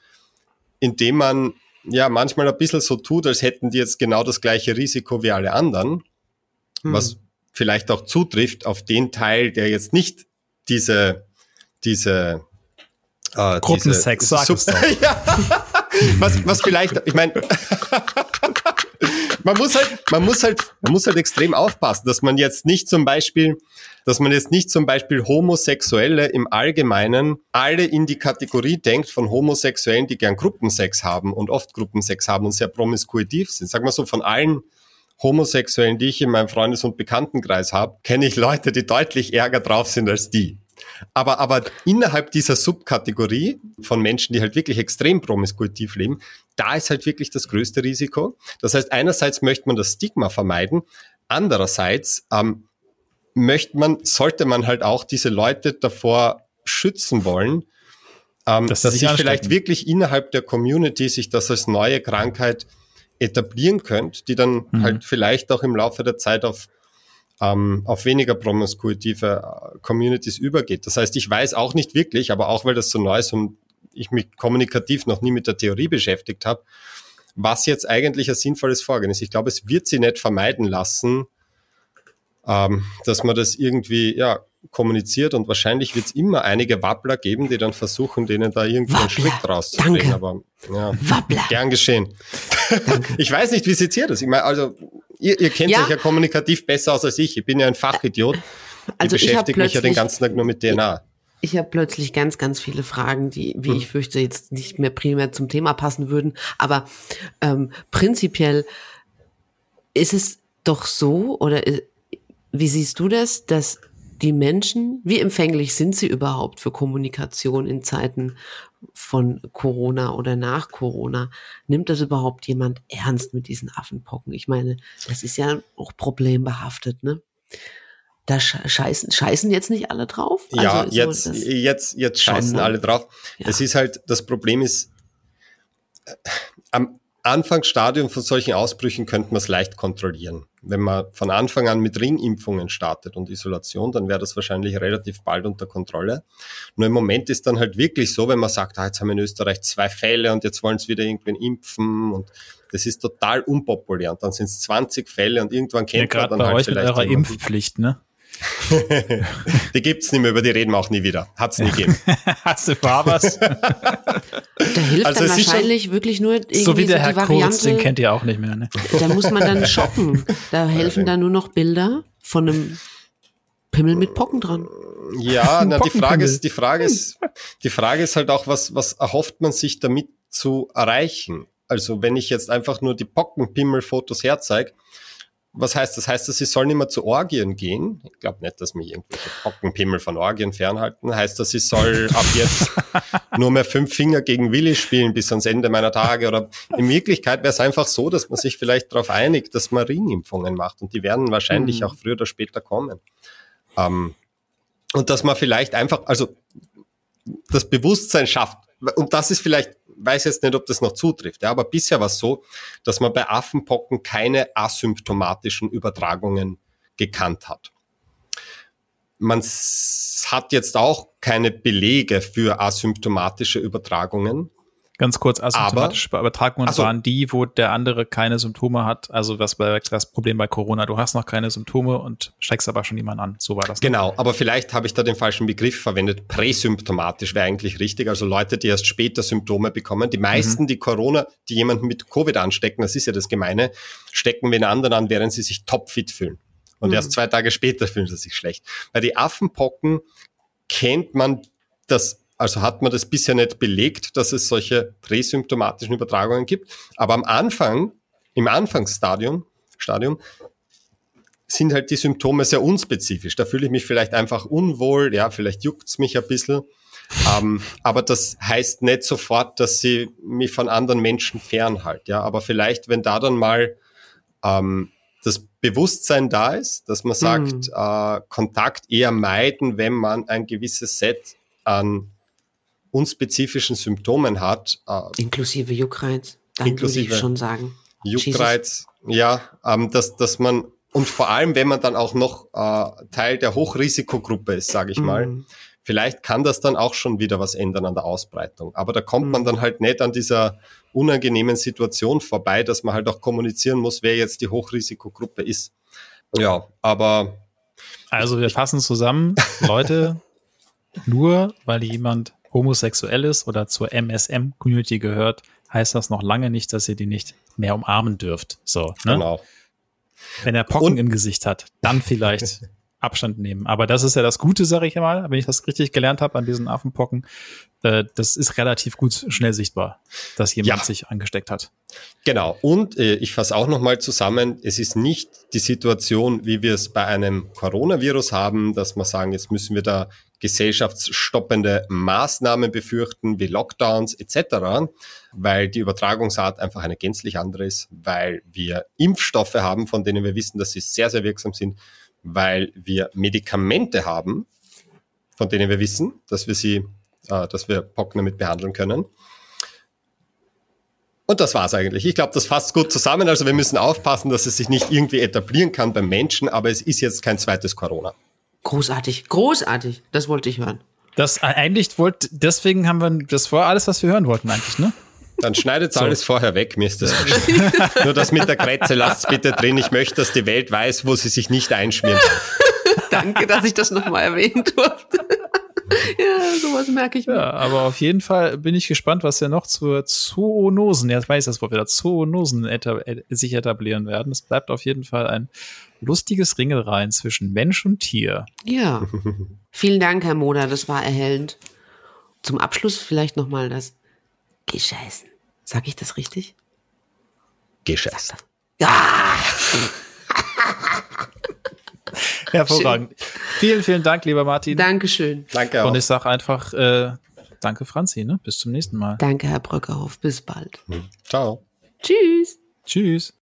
indem man ja manchmal ein bisschen so tut, als hätten die jetzt genau das gleiche Risiko wie alle anderen, hm. was vielleicht auch zutrifft auf den Teil, der jetzt nicht diese, diese äh, Gruppensex, sag doch. <laughs> ja. was, was vielleicht, ich meine, <laughs> man muss halt, man muss halt, man muss halt extrem aufpassen, dass man jetzt nicht zum Beispiel, dass man jetzt nicht zum Beispiel Homosexuelle im Allgemeinen alle in die Kategorie denkt von Homosexuellen, die gern Gruppensex haben und oft Gruppensex haben und sehr promiskuitiv sind. Sag mal so, von allen Homosexuellen, die ich in meinem Freundes- und Bekanntenkreis habe, kenne ich Leute, die deutlich ärger drauf sind als die. Aber, aber innerhalb dieser Subkategorie von Menschen, die halt wirklich extrem promiskuitiv leben, da ist halt wirklich das größte Risiko. Das heißt, einerseits möchte man das Stigma vermeiden, andererseits ähm, möchte man, sollte man halt auch diese Leute davor schützen wollen, ähm, dass, dass sich vielleicht wirklich innerhalb der Community sich das als neue Krankheit etablieren könnte, die dann mhm. halt vielleicht auch im Laufe der Zeit auf ähm, auf weniger promiskuitive äh, Communities übergeht. Das heißt, ich weiß auch nicht wirklich, aber auch weil das so neu ist und ich mich kommunikativ noch nie mit der Theorie beschäftigt habe, was jetzt eigentlich ein sinnvolles Vorgehen ist. Ich glaube, es wird sie nicht vermeiden lassen, ähm, dass man das irgendwie ja, kommuniziert und wahrscheinlich wird es immer einige Wappler geben, die dann versuchen, denen da irgendwie Wappler, einen Strick draus zu kriegen. Aber ja, Wappler. gern geschehen. <laughs> ich weiß nicht, wie seht ihr das? Ich meine, also Ihr, ihr kennt ja. euch ja kommunikativ besser aus als ich. Ich bin ja ein Fachidiot. Also ich beschäftige mich ja den ganzen Tag nur mit DNA. Ich, ich habe plötzlich ganz, ganz viele Fragen, die, wie hm. ich fürchte, jetzt nicht mehr primär zum Thema passen würden. Aber ähm, prinzipiell ist es doch so, oder äh, wie siehst du das, dass die Menschen, wie empfänglich sind sie überhaupt für Kommunikation in Zeiten von Corona oder nach Corona? Nimmt das überhaupt jemand ernst mit diesen Affenpocken? Ich meine, das ist ja auch problembehaftet, ne? Da scheißen, scheißen jetzt nicht alle drauf? Also ja, jetzt, so jetzt, jetzt scheißen ne? alle drauf. Ja. Das ist halt, das Problem ist, äh, am, Anfangsstadium von solchen Ausbrüchen könnte man es leicht kontrollieren. Wenn man von Anfang an mit Ringimpfungen startet und Isolation, dann wäre das wahrscheinlich relativ bald unter Kontrolle. Nur im Moment ist dann halt wirklich so, wenn man sagt, ah, jetzt haben wir in Österreich zwei Fälle und jetzt wollen es wieder irgendwen impfen und das ist total unpopulär. Und dann sind es 20 Fälle und irgendwann kennt ja, man dann bei halt euch mit vielleicht eurer jemanden. Impfpflicht, ne? <laughs> die gibt's nicht mehr, über die reden wir auch nie wieder. Hat's nie gegeben. <laughs> Hast du war was? <laughs> Da hilft Also dann es schon- wahrscheinlich wirklich nur irgendwie so wie der die Herr Kurz, Variante. den kennt ihr auch nicht mehr, ne? Da muss man dann shoppen. Da helfen dann nur noch Bilder von einem Pimmel mit Pocken dran. Ja, na, die Frage ist, die Frage ist, die Frage ist halt auch, was, was erhofft man sich damit zu erreichen? Also, wenn ich jetzt einfach nur die Pockenpimmel-Fotos herzeige, was heißt das? Heißt das, sie sollen immer zu Orgien gehen? Ich glaube nicht, dass mich irgendwelche Pockenpimmel von Orgien fernhalten. Heißt das, ich soll <laughs> ab jetzt nur mehr fünf Finger gegen Willi spielen bis ans Ende meiner Tage? Oder in Wirklichkeit wäre es einfach so, dass man sich vielleicht darauf einigt, dass man Ringimpfungen macht. Und die werden wahrscheinlich Mhm. auch früher oder später kommen. Ähm, und dass man vielleicht einfach, also das Bewusstsein schafft. Und das ist vielleicht, weiß jetzt nicht, ob das noch zutrifft, ja, aber bisher war es so, dass man bei Affenpocken keine asymptomatischen Übertragungen gekannt hat. Man hat jetzt auch keine Belege für asymptomatische Übertragungen. Ganz kurz, asymptomatische Übertragungen Ach so. waren die, wo der andere keine Symptome hat. Also was bei das Problem bei Corona. Du hast noch keine Symptome und steckst aber schon jemanden an. So war das. Genau, aber vielleicht habe ich da den falschen Begriff verwendet. Präsymptomatisch wäre eigentlich richtig. Also Leute, die erst später Symptome bekommen. Die meisten, die Corona, die jemanden mit Covid anstecken, das ist ja das Gemeine, stecken wen anderen an, während sie sich topfit fühlen. Und Mhm. erst zwei Tage später fühlen sie sich schlecht. Bei die Affenpocken kennt man das, also hat man das bisher nicht belegt, dass es solche präsymptomatischen Übertragungen gibt. Aber am Anfang, im Anfangsstadium, Stadium, sind halt die Symptome sehr unspezifisch. Da fühle ich mich vielleicht einfach unwohl, ja, vielleicht juckt's mich ein bisschen. Ähm, aber das heißt nicht sofort, dass sie mich von anderen Menschen fernhält. Ja, aber vielleicht, wenn da dann mal ähm, das Bewusstsein da ist, dass man sagt, äh, Kontakt eher meiden, wenn man ein gewisses Set an unspezifischen Symptomen hat, äh, Inklusive Juckreiz. Dann würde Inklusive ich schon sagen. Juckreiz, ja, ähm, dass, dass man, und vor allem, wenn man dann auch noch äh, Teil der Hochrisikogruppe ist, sage ich mal, Mhm. vielleicht kann das dann auch schon wieder was ändern an der Ausbreitung. Aber da kommt man Mhm. dann halt nicht an dieser unangenehmen Situation vorbei, dass man halt auch kommunizieren muss, wer jetzt die Hochrisikogruppe ist. Ja, aber Also wir fassen zusammen, Leute, <laughs> nur weil jemand homosexuell ist oder zur MSM-Community gehört, heißt das noch lange nicht, dass ihr die nicht mehr umarmen dürft. So, ne? genau. Wenn er Pocken Und- im Gesicht hat, dann vielleicht <laughs> Abstand nehmen. Aber das ist ja das Gute, sage ich mal, wenn ich das richtig gelernt habe an diesen Affenpocken. Äh, das ist relativ gut schnell sichtbar, dass jemand Ja. sich angesteckt hat. Genau. Und äh, ich fasse auch nochmal zusammen, es ist nicht die Situation, wie wir es bei einem Coronavirus haben, dass wir sagen, jetzt müssen wir da gesellschaftsstoppende Maßnahmen befürchten, wie Lockdowns etc., weil die Übertragungsart einfach eine gänzlich andere ist, weil wir Impfstoffe haben, von denen wir wissen, dass sie sehr, sehr wirksam sind, weil wir Medikamente haben, von denen wir wissen, dass wir sie, äh, dass wir Pocken damit behandeln können. Und das war's eigentlich. Ich glaube, das fasst gut zusammen. Also wir müssen aufpassen, dass es sich nicht irgendwie etablieren kann beim Menschen, aber es ist jetzt kein zweites Corona. Großartig, großartig. Das wollte ich hören. Das äh, eigentlich wollt, deswegen haben wir, das war alles, was wir hören wollten eigentlich, ne? Dann schneidet alles vorher weg, mir ist das. Nur das mit der Kretze lasst bitte drin. Ich möchte, dass die Welt weiß, wo sie sich nicht einschmieren darf. <laughs> Danke, dass ich das nochmal erwähnen durfte. ja, sowas merke ich mir. Ja, aber auf jeden Fall bin ich gespannt, was wir noch zur Zoonosen, jetzt weiß ich das Wort wieder, Zoonosen eta äh, sich etablieren werden. Es bleibt auf jeden Fall ein lustiges Ringelreihen zwischen Mensch und Tier. Ja. <laughs> Vielen Dank, Herr Moder, das war erhellend. Zum Abschluss vielleicht nochmal das Gescheißen. Sag ich das richtig? Gescheiß. Ja! <laughs> Hervorragend. Vielen, vielen Dank, lieber Martin. Dankeschön. Danke auch. Und ich sage einfach, äh, danke Franzi, ne? Bis zum nächsten Mal. Danke, Herr Bröckerhoff. Bis bald. Ciao. Tschüss. Tschüss.